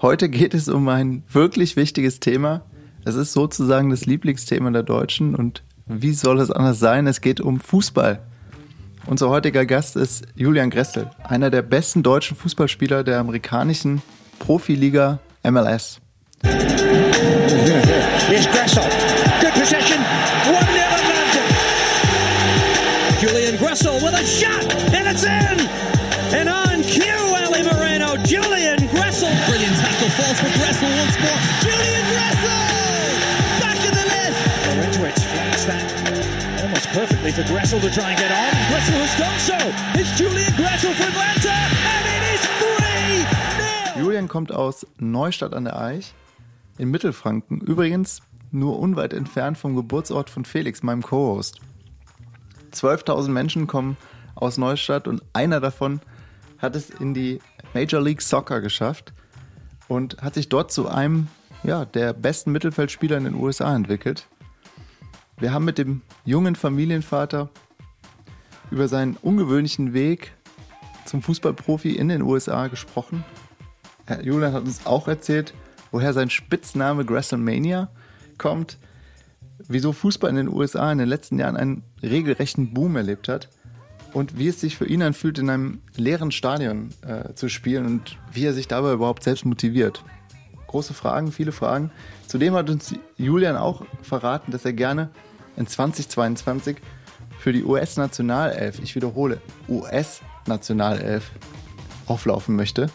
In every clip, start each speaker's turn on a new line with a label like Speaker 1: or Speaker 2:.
Speaker 1: Heute geht es um ein wirklich wichtiges Thema. Es ist sozusagen das Lieblingsthema der Deutschen und wie soll es anders sein? Es geht um Fußball. Unser heutiger Gast ist Julian Gressel, einer der besten deutschen Fußballspieler der amerikanischen Profiliga MLS. Here's Gressel. Good possession. Perfectly for Gressel to try and get on. Gressel has done so. It's Julian Gressel for Atlanta, and it is three. Julian kommt aus Neustadt an der Eich in Mittelfranken. Übrigens nur unweit entfernt vom Geburtsort von Felix, meinem Co-Host. 12.000 Menschen kommen aus Neustadt und einer davon hat es in die Major League Soccer geschafft und hat sich dort zu einem ja, der besten Mittelfeldspieler in den USA entwickelt. Wir haben mit dem jungen Familienvater über seinen ungewöhnlichen Weg zum Fußballprofi in den USA gesprochen. Julian hat uns auch erzählt, woher sein Spitzname WrestleMania kommt, wieso Fußball in den USA in den letzten Jahren einen regelrechten Boom erlebt hat und wie es sich für ihn anfühlt, in einem leeren Stadion äh, zu spielen und wie er sich dabei überhaupt selbst motiviert. Große Fragen, viele Fragen. Zudem hat uns Julian auch verraten, dass er gerne in 2022 für die US-Nationalelf, ich wiederhole, US-Nationalelf auflaufen möchte.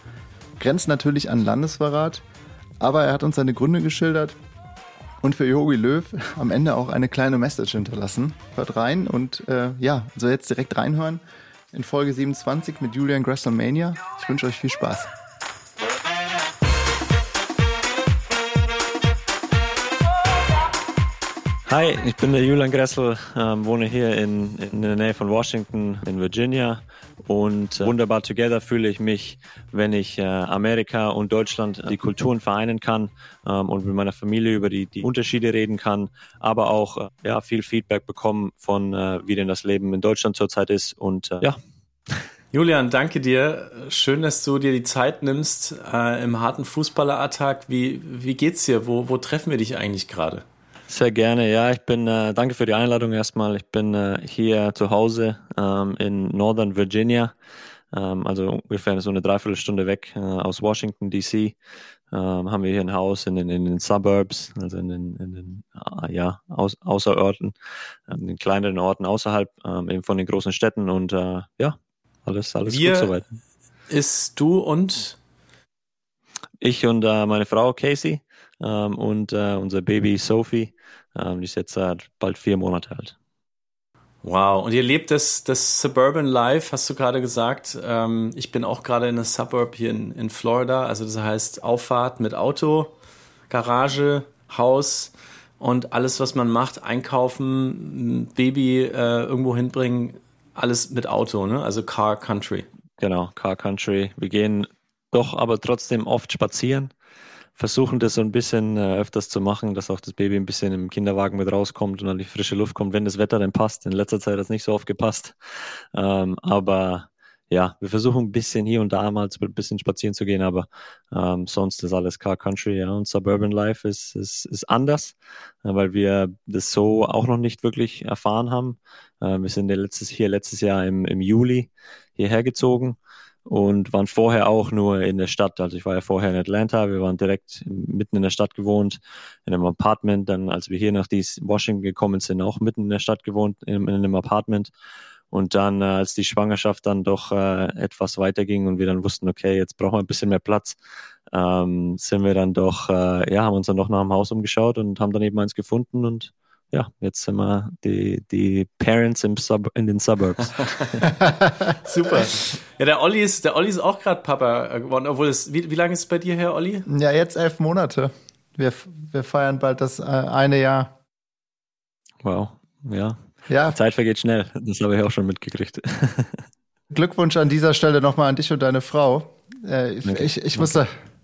Speaker 1: Grenzt natürlich an Landesverrat, aber er hat uns seine Gründe geschildert und für Yogi Löw am Ende auch eine kleine Message hinterlassen. Hört rein und äh, ja, so jetzt direkt reinhören in Folge 27 mit Julian Gresslemania. Ich wünsche euch viel Spaß.
Speaker 2: Hi, ich bin der Julian Gressel, ähm, wohne hier in, in der Nähe von Washington in Virginia und äh, wunderbar together fühle ich mich, wenn ich äh, Amerika und Deutschland die Kulturen vereinen kann ähm, und mit meiner Familie über die, die Unterschiede reden kann, aber auch äh, ja, viel Feedback bekommen von, äh, wie denn das Leben in Deutschland zurzeit ist und äh, ja.
Speaker 3: Julian, danke dir. Schön, dass du dir die Zeit nimmst äh, im harten Fußballeralltag. Wie, wie geht's dir? Wo, wo treffen wir dich eigentlich gerade?
Speaker 2: Sehr gerne, ja. Ich bin, äh, danke für die Einladung erstmal. Ich bin äh, hier zu Hause ähm, in Northern Virginia, ähm, also ungefähr so eine Dreiviertelstunde weg äh, aus Washington, D.C. Ähm, haben wir hier ein Haus in den, in den Suburbs, also in den, in den äh, ja, Aus, Außerorten, in den kleineren Orten außerhalb ähm, eben von den großen Städten und äh, ja, alles, alles
Speaker 3: wir
Speaker 2: gut soweit.
Speaker 3: Ist du und?
Speaker 2: Ich und äh, meine Frau Casey ähm, und unser Baby Sophie. Ähm, die ist jetzt äh, bald vier Monate alt.
Speaker 3: Wow, und ihr lebt das, das Suburban Life, hast du gerade gesagt. Ähm, ich bin auch gerade in einer Suburb hier in, in Florida. Also das heißt Auffahrt mit Auto, Garage, Haus und alles, was man macht, einkaufen, Baby äh, irgendwo hinbringen, alles mit Auto, ne? Also Car Country.
Speaker 2: Genau, Car Country. Wir gehen doch aber trotzdem oft spazieren versuchen das so ein bisschen äh, öfters zu machen, dass auch das Baby ein bisschen im Kinderwagen mit rauskommt und an die frische Luft kommt, wenn das Wetter dann passt. In letzter Zeit hat es nicht so oft gepasst. Ähm, aber ja, wir versuchen ein bisschen hier und da mal ein bisschen spazieren zu gehen, aber ähm, sonst ist alles Car Country, ja. Und Suburban Life ist, ist, ist anders, äh, weil wir das so auch noch nicht wirklich erfahren haben. Äh, wir sind letztes, hier letztes Jahr im, im Juli hierher gezogen und waren vorher auch nur in der Stadt. Also ich war ja vorher in Atlanta, wir waren direkt mitten in der Stadt gewohnt, in einem Apartment. Dann, als wir hier nach Washington gekommen sind, auch mitten in der Stadt gewohnt, in, in einem Apartment. Und dann, äh, als die Schwangerschaft dann doch äh, etwas weiterging und wir dann wussten, okay, jetzt brauchen wir ein bisschen mehr Platz, ähm, sind wir dann doch, äh, ja, haben uns dann doch nach dem Haus umgeschaut und haben dann eben eins gefunden und ja, jetzt sind wir die, die Parents im Sub, in den Suburbs.
Speaker 3: Super. Ja, der Olli ist, der Olli ist auch gerade Papa geworden, obwohl es, wie, wie lange ist es bei dir her, Olli?
Speaker 1: Ja, jetzt elf Monate. Wir, wir feiern bald das äh, eine Jahr.
Speaker 2: Wow, ja. ja. Die Zeit vergeht schnell. Das habe ich auch schon mitgekriegt.
Speaker 1: Glückwunsch an dieser Stelle nochmal an dich und deine Frau. Äh, okay. Ich, ich muss,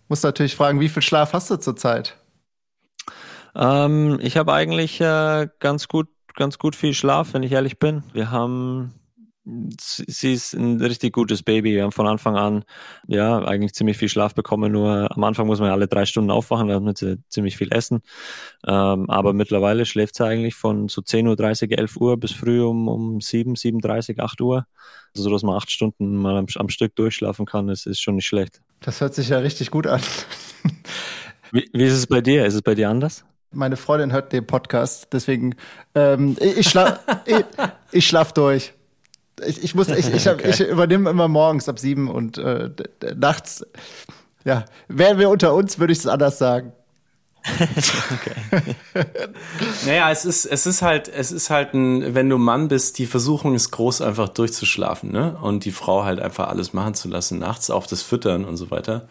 Speaker 1: muss natürlich fragen, wie viel Schlaf hast du zurzeit?
Speaker 2: Ähm, ich habe eigentlich äh, ganz gut, ganz gut viel Schlaf, wenn ich ehrlich bin. Wir haben sie ist ein richtig gutes Baby. Wir haben von Anfang an ja eigentlich ziemlich viel Schlaf bekommen. Nur am Anfang muss man ja alle drei Stunden aufwachen, da muss sie ziemlich viel essen. Ähm, aber mittlerweile schläft sie eigentlich von so 10.30 Uhr, 11 Uhr bis früh um, um 7, 7.30 8 Uhr. Also, so dass man acht Stunden mal am, am Stück durchschlafen kann, das ist schon nicht schlecht.
Speaker 1: Das hört sich ja richtig gut an.
Speaker 2: Wie, wie ist es bei dir? Ist es bei dir anders?
Speaker 1: Meine Freundin hört den Podcast, deswegen ähm, ich, ich schlaf ich, ich schlaf durch. Ich, ich muss, ich, ich, okay. ich übernehme immer morgens ab sieben und äh, nachts. Ja, wären wir unter uns, würde ich es anders sagen.
Speaker 3: okay. naja, es ist, es ist halt, es ist halt ein, wenn du Mann bist, die Versuchung ist groß, einfach durchzuschlafen, ne? Und die Frau halt einfach alles machen zu lassen, nachts auch das Füttern und so weiter.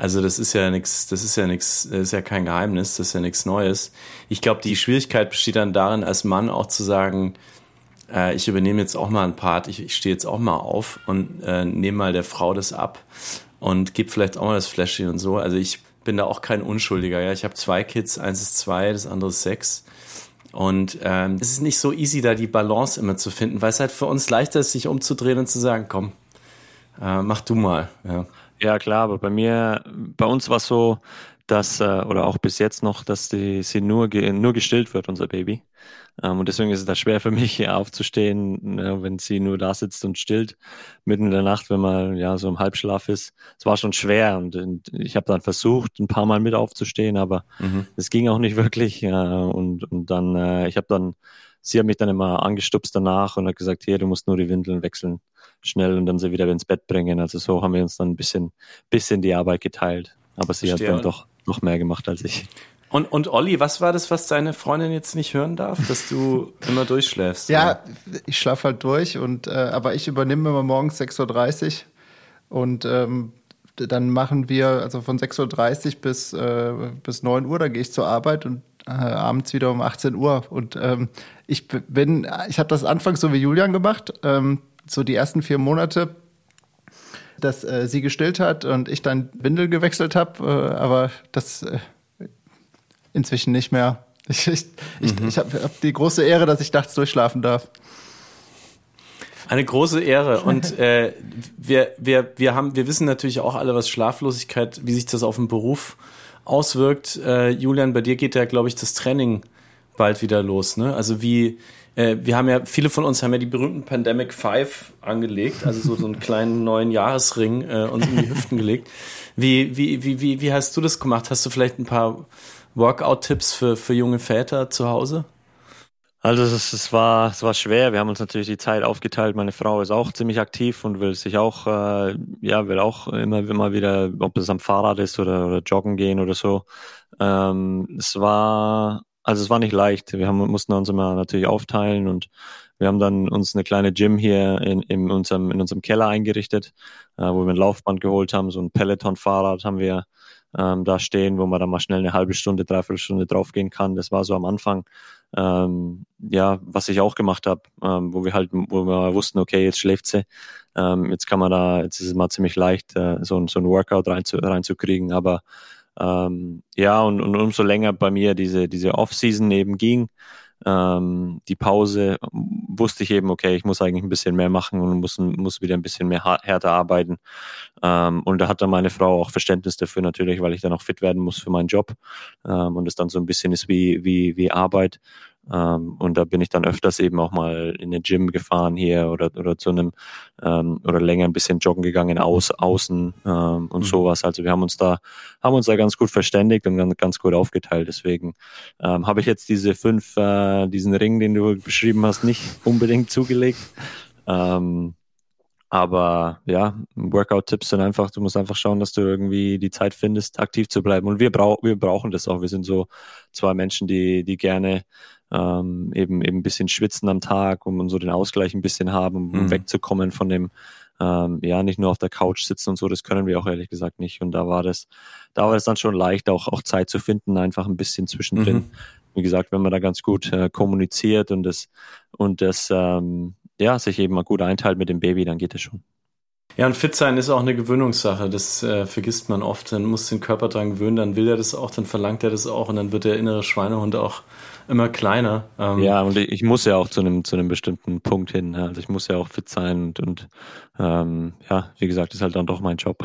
Speaker 3: Also das ist ja nichts, das ist ja nichts, ist ja kein Geheimnis, das ist ja nichts Neues. Ich glaube, die Schwierigkeit besteht dann darin, als Mann auch zu sagen, äh, ich übernehme jetzt auch mal einen Part, ich, ich stehe jetzt auch mal auf und äh, nehme mal der Frau das ab und gebe vielleicht auch mal das Fläschchen und so. Also ich bin da auch kein Unschuldiger. Ja, ich habe zwei Kids, eins ist zwei, das andere ist sechs. Und ähm, es ist nicht so easy, da die Balance immer zu finden, weil es halt für uns leichter ist, sich umzudrehen und zu sagen, komm, äh, mach du mal. Ja.
Speaker 2: Ja, klar, aber bei mir, bei uns war es so, dass, äh, oder auch bis jetzt noch, dass die, sie nur, nur gestillt wird, unser Baby. Ähm, und deswegen ist es da schwer für mich, hier aufzustehen, äh, wenn sie nur da sitzt und stillt, mitten in der Nacht, wenn man ja so im Halbschlaf ist. Es war schon schwer und, ich habe dann versucht, ein paar Mal mit aufzustehen, aber mhm. es mhm. ging auch nicht wirklich. Und, und dann, äh, ich habe dann, sie hat mich dann immer angestupst danach und hat gesagt, hier, du musst nur die Windeln wechseln schnell und dann sie wieder ins Bett bringen. Also so haben wir uns dann ein bisschen, bisschen die Arbeit geteilt. Aber sie Verstehe. hat dann doch noch mehr gemacht als ich.
Speaker 3: Und, und Olli, was war das, was deine Freundin jetzt nicht hören darf, dass du immer durchschläfst?
Speaker 1: Ja, oder? ich schlafe halt durch und äh, aber ich übernehme immer morgens 6.30 Uhr und ähm, dann machen wir also von 6.30 Uhr bis, äh, bis 9 Uhr, da gehe ich zur Arbeit und äh, abends wieder um 18 Uhr. Und ähm, ich bin, ich habe das anfangs so wie Julian gemacht. Ähm, so die ersten vier Monate, dass äh, sie gestillt hat und ich dann Windel gewechselt habe, äh, aber das äh, inzwischen nicht mehr. Ich, ich, mhm. ich, habe hab die große Ehre, dass ich nachts durchschlafen darf.
Speaker 3: Eine große Ehre. Und äh, wir, wir, wir, haben, wir wissen natürlich auch alle, was Schlaflosigkeit, wie sich das auf den Beruf auswirkt. Äh, Julian, bei dir geht ja, glaube ich, das Training bald wieder los. Ne? Also wie, äh, wir haben ja, viele von uns haben ja die berühmten Pandemic Five angelegt, also so, so einen kleinen neuen Jahresring äh, uns in die Hüften gelegt. Wie, wie, wie, wie, wie hast du das gemacht? Hast du vielleicht ein paar Workout-Tipps für, für junge Väter zu Hause?
Speaker 2: Also es, es, war es war schwer. Wir haben uns natürlich die Zeit aufgeteilt. Meine Frau ist auch ziemlich aktiv und will sich auch äh, ja will auch immer immer wieder, ob es am Fahrrad ist oder, oder joggen gehen oder so. Ähm, es war also es war nicht leicht. Wir haben, mussten uns immer natürlich aufteilen und wir haben dann uns eine kleine Gym hier in, in, unserem, in unserem Keller eingerichtet, äh, wo wir ein Laufband geholt haben. So ein Peloton-Fahrrad haben wir ähm, da stehen, wo man dann mal schnell eine halbe Stunde, dreiviertel Stunde draufgehen kann. Das war so am Anfang, ähm, ja, was ich auch gemacht habe, ähm, wo wir halt, wo wir wussten, okay, jetzt schläft sie. Ähm, jetzt kann man da, jetzt ist es mal ziemlich leicht, äh, so, so ein Workout reinzu, reinzukriegen, aber ähm, ja, und, und umso länger bei mir diese, diese Off-Season eben ging, ähm, die Pause, wusste ich eben, okay, ich muss eigentlich ein bisschen mehr machen und muss, muss wieder ein bisschen mehr härter arbeiten. Ähm, und da hat dann meine Frau auch Verständnis dafür natürlich, weil ich dann auch fit werden muss für meinen Job ähm, und es dann so ein bisschen ist wie, wie, wie Arbeit. Ähm, und da bin ich dann öfters eben auch mal in den Gym gefahren hier oder, oder zu einem ähm, oder länger ein bisschen joggen gegangen aus, außen ähm, und mhm. sowas. Also wir haben uns da, haben uns da ganz gut verständigt und ganz, ganz gut aufgeteilt. Deswegen ähm, habe ich jetzt diese fünf, äh, diesen Ring, den du beschrieben hast, nicht unbedingt zugelegt. Ähm, aber ja, Workout-Tipps sind einfach, du musst einfach schauen, dass du irgendwie die Zeit findest, aktiv zu bleiben. Und wir, brauch, wir brauchen das auch. Wir sind so zwei Menschen, die, die gerne ähm, eben, eben ein bisschen schwitzen am Tag, um, so den Ausgleich ein bisschen haben, um mhm. wegzukommen von dem, ähm, ja, nicht nur auf der Couch sitzen und so, das können wir auch ehrlich gesagt nicht. Und da war das, da war es dann schon leicht, auch, auch Zeit zu finden, einfach ein bisschen zwischendrin. Mhm. Wie gesagt, wenn man da ganz gut äh, kommuniziert und das, und das, ähm, ja, sich eben mal gut einteilt mit dem Baby, dann geht es schon.
Speaker 3: Ja, und fit sein ist auch eine Gewöhnungssache. Das äh, vergisst man oft. Dann muss den Körper dran gewöhnen, dann will er das auch, dann verlangt er das auch und dann wird der innere Schweinehund auch immer kleiner.
Speaker 2: Ähm ja, und ich muss ja auch zu einem, zu einem bestimmten Punkt hin. Also ich muss ja auch fit sein und, und ähm, ja, wie gesagt, ist halt dann doch mein Job.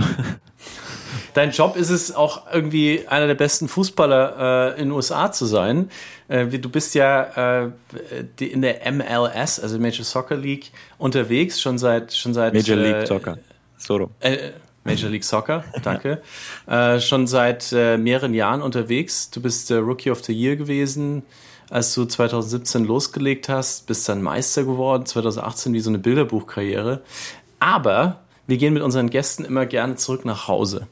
Speaker 3: Dein Job ist es auch irgendwie einer der besten Fußballer äh, in den USA zu sein. Äh, du bist ja äh, in der MLS, also Major Soccer League, unterwegs, schon seit schon seit
Speaker 2: Major League äh, Soccer. Solo.
Speaker 3: Äh, Major League Soccer, danke. äh, schon seit äh, mehreren Jahren unterwegs. Du bist äh, Rookie of the Year gewesen, als du 2017 losgelegt hast, bist dann Meister geworden, 2018 wie so eine Bilderbuchkarriere. Aber wir gehen mit unseren Gästen immer gerne zurück nach Hause.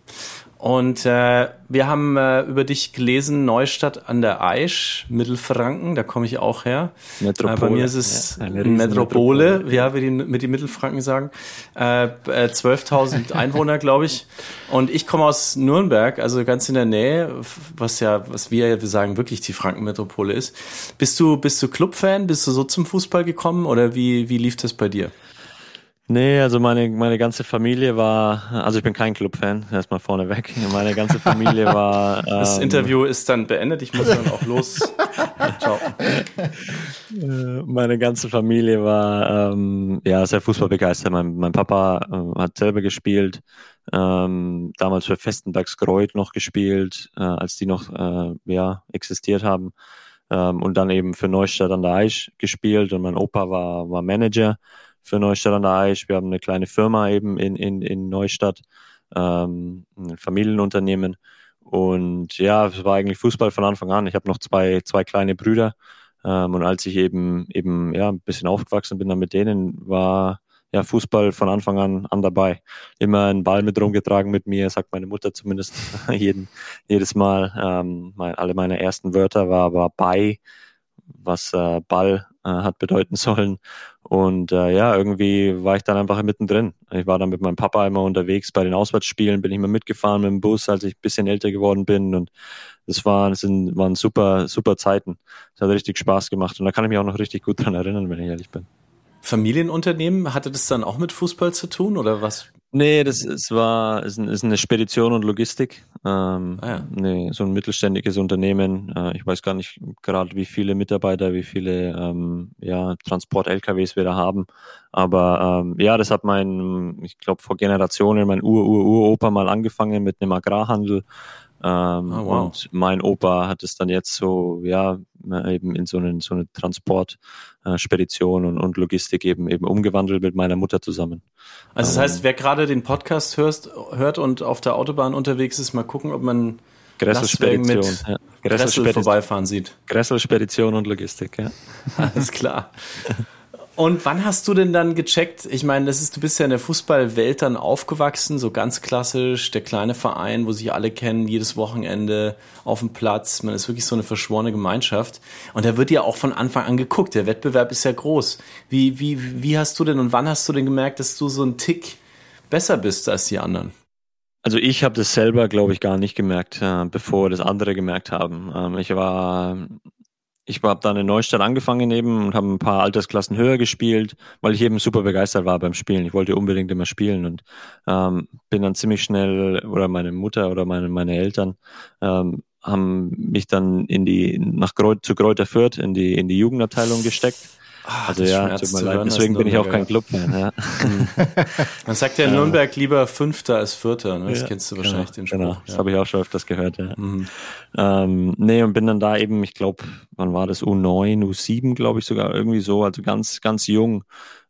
Speaker 3: Und äh, wir haben äh, über dich gelesen, Neustadt an der Aisch, Mittelfranken, da komme ich auch her. Metropole. Äh, bei mir ist es ja, Metropole, Metropole, ja, wie die, mit die Mittelfranken sagen. Äh, 12.000 äh, Einwohner, glaube ich. Und ich komme aus Nürnberg, also ganz in der Nähe, was ja, was wir ja wir sagen, wirklich die Frankenmetropole ist. Bist du, bist du Clubfan? Bist du so zum Fußball gekommen oder wie, wie lief das bei dir?
Speaker 2: Nee, also meine, meine ganze Familie war, also ich bin kein Clubfan, erstmal vorneweg. Meine ganze Familie war.
Speaker 3: Ähm, das Interview ist dann beendet, ich muss dann auch los. Ciao.
Speaker 2: Äh, meine ganze Familie war ähm, ja sehr fußballbegeistert. Mein, mein Papa äh, hat selber gespielt, ähm, damals für Festenbergs Greuth noch gespielt, äh, als die noch äh, ja, existiert haben. Ähm, und dann eben für Neustadt an der Aisch gespielt und mein Opa war, war Manager für Neustadt an der Aisch. Wir haben eine kleine Firma eben in, in, in Neustadt, ähm, ein Familienunternehmen. Und ja, es war eigentlich Fußball von Anfang an. Ich habe noch zwei, zwei kleine Brüder. Ähm, und als ich eben, eben ja, ein bisschen aufgewachsen bin dann mit denen, war ja Fußball von Anfang an, an dabei. Immer einen Ball mit rumgetragen mit mir, sagt meine Mutter zumindest jeden, jedes Mal. Ähm, mein, alle meine ersten Wörter war, war bei, was äh, Ball äh, hat bedeuten sollen. Und äh, ja, irgendwie war ich dann einfach mittendrin. Ich war dann mit meinem Papa immer unterwegs bei den Auswärtsspielen, bin ich mal mitgefahren mit dem Bus, als ich ein bisschen älter geworden bin. Und das waren, waren super, super Zeiten. Es hat richtig Spaß gemacht. Und da kann ich mich auch noch richtig gut dran erinnern, wenn ich ehrlich bin.
Speaker 3: Familienunternehmen, hatte das dann auch mit Fußball zu tun oder was?
Speaker 2: Nee, das ist, war, ist, ist eine Spedition und Logistik. Ähm, ah, ja. nee, so ein mittelständiges Unternehmen. Äh, ich weiß gar nicht gerade, wie viele Mitarbeiter, wie viele ähm, ja, Transport-LKWs wir da haben. Aber ähm, ja, das hat mein, ich glaube, vor Generationen mein Ur-Ur-Uropa mal angefangen mit einem Agrarhandel. Ähm, oh, wow. Und mein Opa hat es dann jetzt so, ja, eben in so eine, so eine Transportspedition äh, und, und Logistik eben, eben umgewandelt mit meiner Mutter zusammen.
Speaker 3: Also das heißt, ähm, wer gerade den Podcast hörst, hört und auf der Autobahn unterwegs ist, mal gucken, ob man
Speaker 2: Gressel-Spedition
Speaker 3: mit ja. Gressel vorbeifahren sieht.
Speaker 2: Gressel-Spedition und Logistik, ja.
Speaker 3: Alles klar. Und wann hast du denn dann gecheckt? Ich meine, das ist, du bist ja in der Fußballwelt dann aufgewachsen, so ganz klassisch, der kleine Verein, wo sich alle kennen, jedes Wochenende auf dem Platz. Man ist wirklich so eine verschworene Gemeinschaft. Und da wird ja auch von Anfang an geguckt. Der Wettbewerb ist ja groß. Wie, wie, wie hast du denn und wann hast du denn gemerkt, dass du so ein Tick besser bist als die anderen?
Speaker 2: Also ich habe das selber, glaube ich, gar nicht gemerkt, äh, bevor das andere gemerkt haben. Ähm, ich war ich habe dann in Neustadt angefangen eben und habe ein paar Altersklassen höher gespielt, weil ich eben super begeistert war beim Spielen. Ich wollte unbedingt immer spielen und ähm, bin dann ziemlich schnell, oder meine Mutter oder meine, meine Eltern ähm, haben mich dann in die nach Kreuz, zu Kräuter Fürth in die in die Jugendabteilung gesteckt
Speaker 3: Ach, also ja, tut mir leid.
Speaker 2: Deswegen bin ich auch kein Clubfan. Ja.
Speaker 3: Man sagt ja in Nürnberg lieber Fünfter als Vierter. Ne? Das ja, kennst du wahrscheinlich
Speaker 2: genau,
Speaker 3: den Spruch. Genau,
Speaker 2: das ja. habe ich auch schon öfters gehört. Ja. Mhm. Ähm, nee, und bin dann da eben, ich glaube, wann war das? U9, U7, glaube ich sogar irgendwie so, also ganz, ganz jung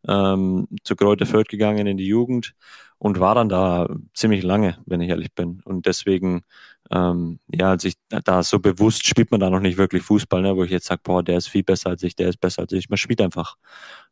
Speaker 2: ähm, zu Kräuter Fürth gegangen in die Jugend und war dann da ziemlich lange, wenn ich ehrlich bin. Und deswegen ähm, ja, als ich da so bewusst spielt man da noch nicht wirklich Fußball, ne, wo ich jetzt sage, boah, der ist viel besser als ich, der ist besser als ich. Man spielt einfach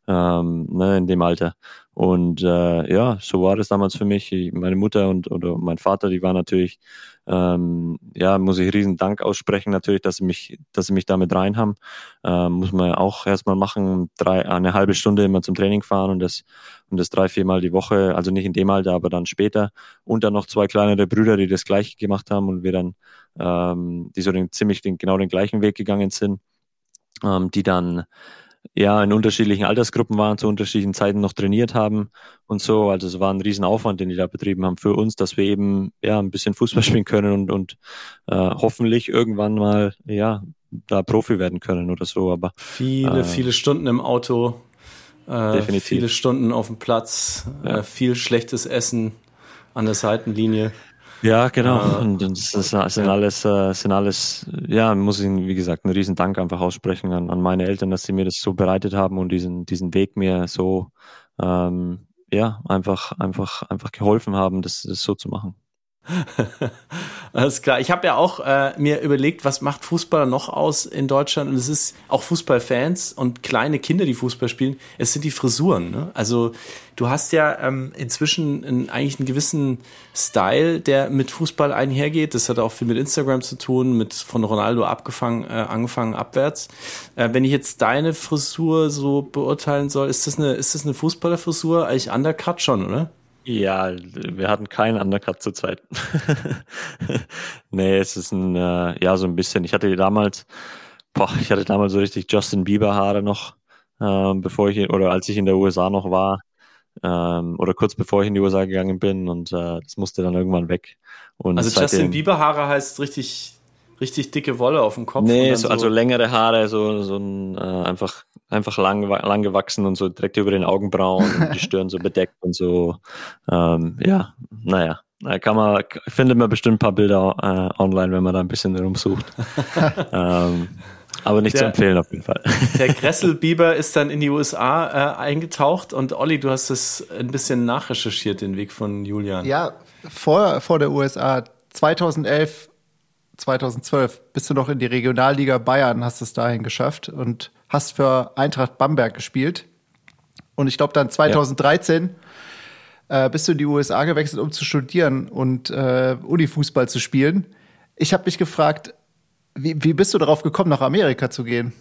Speaker 2: ähm, ne, in dem Alter. Und äh, ja, so war das damals für mich. Meine Mutter und oder mein Vater, die waren natürlich, ähm, ja, muss ich riesen Dank aussprechen natürlich, dass sie mich, dass sie mich damit rein haben. Ähm, muss man auch erstmal machen, drei, eine halbe Stunde immer zum Training fahren und das und das drei, viermal die Woche, also nicht in dem Alter, aber dann später. Und dann noch zwei kleinere Brüder, die das gleiche gemacht haben und wir dann, ähm, die so den, ziemlich den, genau den gleichen Weg gegangen sind, ähm, die dann ja in unterschiedlichen Altersgruppen waren, zu unterschiedlichen Zeiten noch trainiert haben und so. Also es war ein Riesenaufwand, den die da betrieben haben für uns, dass wir eben ja ein bisschen Fußball spielen können und, und äh, hoffentlich irgendwann mal ja da Profi werden können oder so. Aber
Speaker 3: viele, äh, viele Stunden im Auto, äh, definitiv. viele Stunden auf dem Platz, ja. äh, viel schlechtes Essen an der Seitenlinie.
Speaker 2: Ja, genau. Äh, und das, das sind alles, äh, sind alles, ja, muss ich, wie gesagt, einen riesen Dank einfach aussprechen an, an meine Eltern, dass sie mir das so bereitet haben und diesen, diesen Weg mir so, ähm, ja, einfach, einfach, einfach geholfen haben, das, das so zu machen.
Speaker 3: Alles klar. Ich habe ja auch äh, mir überlegt, was macht Fußballer noch aus in Deutschland? Und es ist auch Fußballfans und kleine Kinder, die Fußball spielen. Es sind die Frisuren. Ne? Also du hast ja ähm, inzwischen einen, eigentlich einen gewissen Style, der mit Fußball einhergeht. Das hat auch viel mit Instagram zu tun, mit von Ronaldo abgefangen, äh, angefangen abwärts. Äh, wenn ich jetzt deine Frisur so beurteilen soll, ist das eine, ist das eine Fußballerfrisur? Eigentlich Undercut schon, oder?
Speaker 2: Ja, wir hatten keinen Undercut zu zweit. nee, es ist ein, äh, ja, so ein bisschen. Ich hatte damals, boah, ich hatte damals so richtig Justin Bieber Haare noch, äh, bevor ich, oder als ich in der USA noch war, ähm, oder kurz bevor ich in die USA gegangen bin und äh, das musste dann irgendwann weg. Und
Speaker 3: also Justin Bieber Haare heißt richtig richtig dicke Wolle auf dem Kopf.
Speaker 2: Nee, so, also längere Haare, so, so ein, äh, einfach, einfach lang, lang gewachsen und so direkt über den Augenbrauen und die Stirn so bedeckt und so. Ähm, ja, naja. Da kann man, findet man bestimmt ein paar Bilder äh, online, wenn man da ein bisschen rumsucht. ähm, aber nicht der, zu empfehlen auf jeden Fall.
Speaker 3: Der Gressel-Biber ist dann in die USA äh, eingetaucht und Olli, du hast das ein bisschen nachrecherchiert, den Weg von Julian.
Speaker 1: Ja, vor, vor der USA. 2011 2012 bist du noch in die Regionalliga Bayern, hast es dahin geschafft und hast für Eintracht Bamberg gespielt. Und ich glaube dann 2013 ja. äh, bist du in die USA gewechselt, um zu studieren und äh, Unifußball zu spielen. Ich habe mich gefragt, wie, wie bist du darauf gekommen, nach Amerika zu gehen?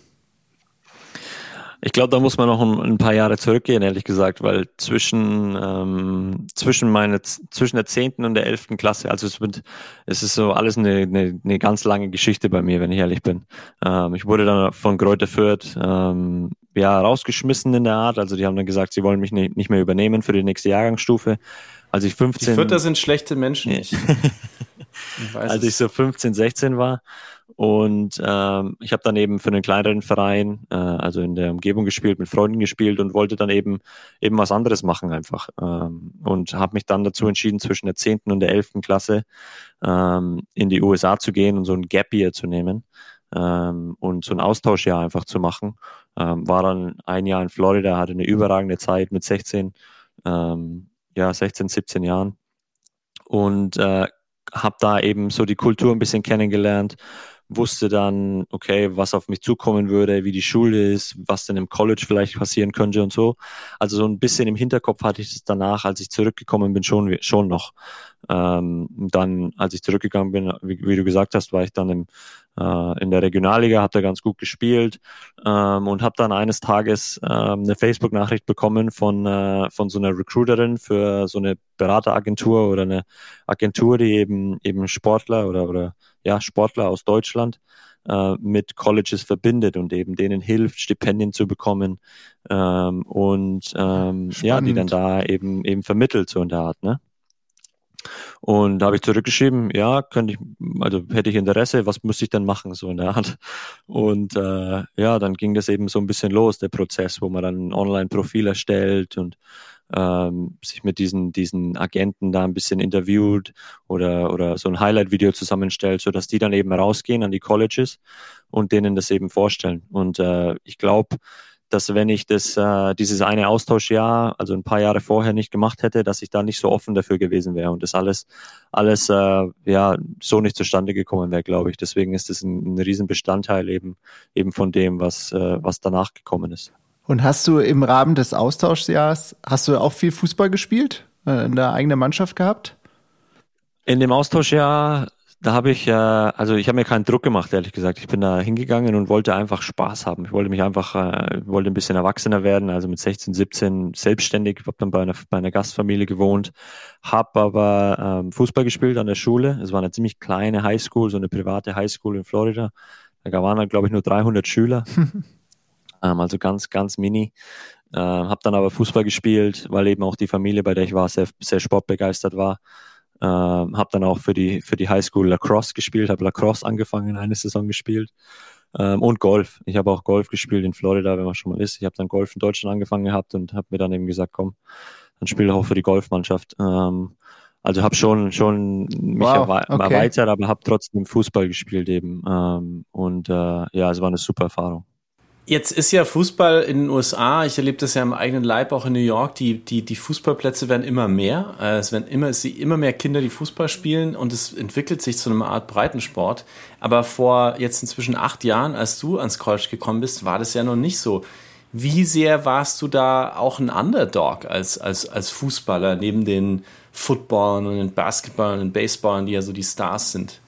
Speaker 2: Ich glaube, da muss man noch ein, ein, paar Jahre zurückgehen, ehrlich gesagt, weil zwischen, ähm, zwischen, meine, zwischen der zehnten und der elften Klasse, also es, wird, es ist so alles eine, eine, eine ganz lange Geschichte bei mir, wenn ich ehrlich bin. Ähm, ich wurde dann von Kräuter Fürth ähm, ja, rausgeschmissen in der Art, also die haben dann gesagt, sie wollen mich nicht, nicht mehr übernehmen für die nächste Jahrgangsstufe. Als ich 15... Die
Speaker 3: Fürther sind schlechte Menschen. Ich,
Speaker 2: ich als ich so 15, 16 war, und ähm, ich habe dann eben für einen kleineren Verein, äh, also in der Umgebung gespielt, mit Freunden gespielt und wollte dann eben eben was anderes machen einfach. Ähm, und habe mich dann dazu entschieden, zwischen der zehnten und der elften Klasse ähm, in die USA zu gehen und so ein Gap Year zu nehmen ähm, und so ein Austauschjahr einfach zu machen. Ähm, war dann ein Jahr in Florida, hatte eine überragende Zeit mit 16, ähm, ja 16, 17 Jahren und äh, habe da eben so die Kultur ein bisschen kennengelernt wusste dann, okay, was auf mich zukommen würde, wie die Schule ist, was denn im College vielleicht passieren könnte und so. Also so ein bisschen im Hinterkopf hatte ich das danach, als ich zurückgekommen bin, schon, schon noch. Ähm, dann, als ich zurückgegangen bin, wie, wie, du gesagt hast, war ich dann im, äh, in der Regionalliga, habe da ganz gut gespielt ähm, und habe dann eines Tages äh, eine Facebook-Nachricht bekommen von, äh, von so einer Recruiterin für so eine Berateragentur oder eine Agentur, die eben eben Sportler oder oder ja, Sportler aus Deutschland äh, mit Colleges verbindet und eben denen hilft, Stipendien zu bekommen ähm, und ähm, ja, die dann da eben eben vermittelt so in der Art, ne? Und da habe ich zurückgeschrieben, ja, könnte ich, also hätte ich Interesse, was müsste ich denn machen, so in der Art. Und äh, ja, dann ging das eben so ein bisschen los, der Prozess, wo man dann ein Online-Profil erstellt und ähm, sich mit diesen, diesen Agenten da ein bisschen interviewt oder, oder so ein Highlight-Video zusammenstellt, so dass die dann eben rausgehen an die Colleges und denen das eben vorstellen. Und äh, ich glaube, dass wenn ich das, äh, dieses eine Austauschjahr, also ein paar Jahre vorher nicht gemacht hätte, dass ich da nicht so offen dafür gewesen wäre und das alles, alles äh, ja so nicht zustande gekommen wäre, glaube ich. Deswegen ist es ein, ein Riesenbestandteil eben eben von dem, was äh, was danach gekommen ist.
Speaker 1: Und hast du im Rahmen des Austauschjahrs, hast du auch viel Fußball gespielt? Äh, in der eigenen Mannschaft gehabt?
Speaker 2: In dem Austauschjahr, da habe ich, äh, also ich habe mir keinen Druck gemacht, ehrlich gesagt. Ich bin da hingegangen und wollte einfach Spaß haben. Ich wollte mich einfach, äh, wollte ein bisschen erwachsener werden, also mit 16, 17 selbstständig. Ich habe dann bei einer, bei einer Gastfamilie gewohnt, habe aber ähm, Fußball gespielt an der Schule. Es war eine ziemlich kleine Highschool, so eine private Highschool in Florida. Da waren dann, glaube ich, nur 300 Schüler. ähm, also ganz, ganz mini. Äh, habe dann aber Fußball gespielt, weil eben auch die Familie, bei der ich war, sehr, sehr sportbegeistert war. Äh, habe dann auch für die, für die Highschool Lacrosse gespielt, habe Lacrosse angefangen, eine Saison gespielt. Ähm, und Golf. Ich habe auch Golf gespielt in Florida, wenn man schon mal ist. Ich habe dann Golf in Deutschland angefangen gehabt und habe mir dann eben gesagt, komm, dann spiele auch für die Golfmannschaft. Ähm, also habe schon schon mich wow, okay. erweitert, aber habe trotzdem Fußball gespielt eben. Ähm, und äh, ja, es war eine super Erfahrung.
Speaker 3: Jetzt ist ja Fußball in den USA, ich erlebe das ja im eigenen Leib auch in New York, die, die, die Fußballplätze werden immer mehr. Äh, es werden immer, es immer mehr Kinder, die Fußball spielen und es entwickelt sich zu einer Art Breitensport. Aber vor jetzt inzwischen acht Jahren, als du ans College gekommen bist, war das ja noch nicht so. Wie sehr warst du da auch ein Underdog als, als, als Fußballer neben den Footballern und den Basketballern und Baseballern, die ja so die Stars sind?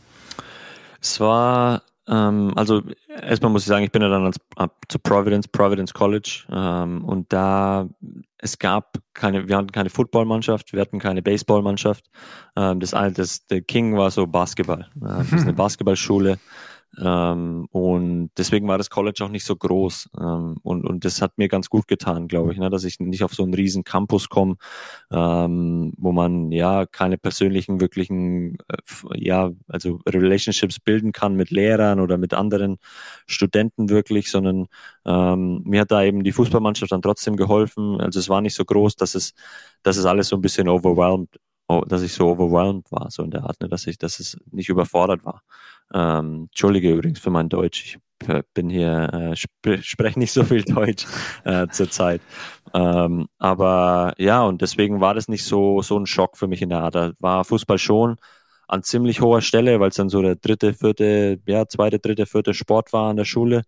Speaker 2: Es war, ähm, also erstmal muss ich sagen, ich bin ja dann als, ab zu Providence, Providence College ähm, und da, es gab keine, wir hatten keine Footballmannschaft, wir hatten keine Baseballmannschaft. Ähm, das, das, der King war so Basketball. Äh, das ist eine Basketballschule. Ähm, und deswegen war das College auch nicht so groß. Ähm, und, und das hat mir ganz gut getan, glaube ich, ne, dass ich nicht auf so einen riesen Campus komme, ähm, wo man ja keine persönlichen, wirklichen, äh, ja, also Relationships bilden kann mit Lehrern oder mit anderen Studenten wirklich, sondern ähm, mir hat da eben die Fußballmannschaft dann trotzdem geholfen. Also es war nicht so groß, dass es, dass es alles so ein bisschen overwhelmed oh, dass ich so overwhelmed war, so in der Art, ne, dass ich, dass es nicht überfordert war. Ähm, Entschuldige übrigens für mein Deutsch. Ich bin hier, äh, sp spreche nicht so viel Deutsch äh, zurzeit. Ähm, aber ja, und deswegen war das nicht so, so ein Schock für mich in der Art. Da war Fußball schon an ziemlich hoher Stelle, weil es dann so der dritte, vierte, ja, zweite, dritte, vierte Sport war an der Schule.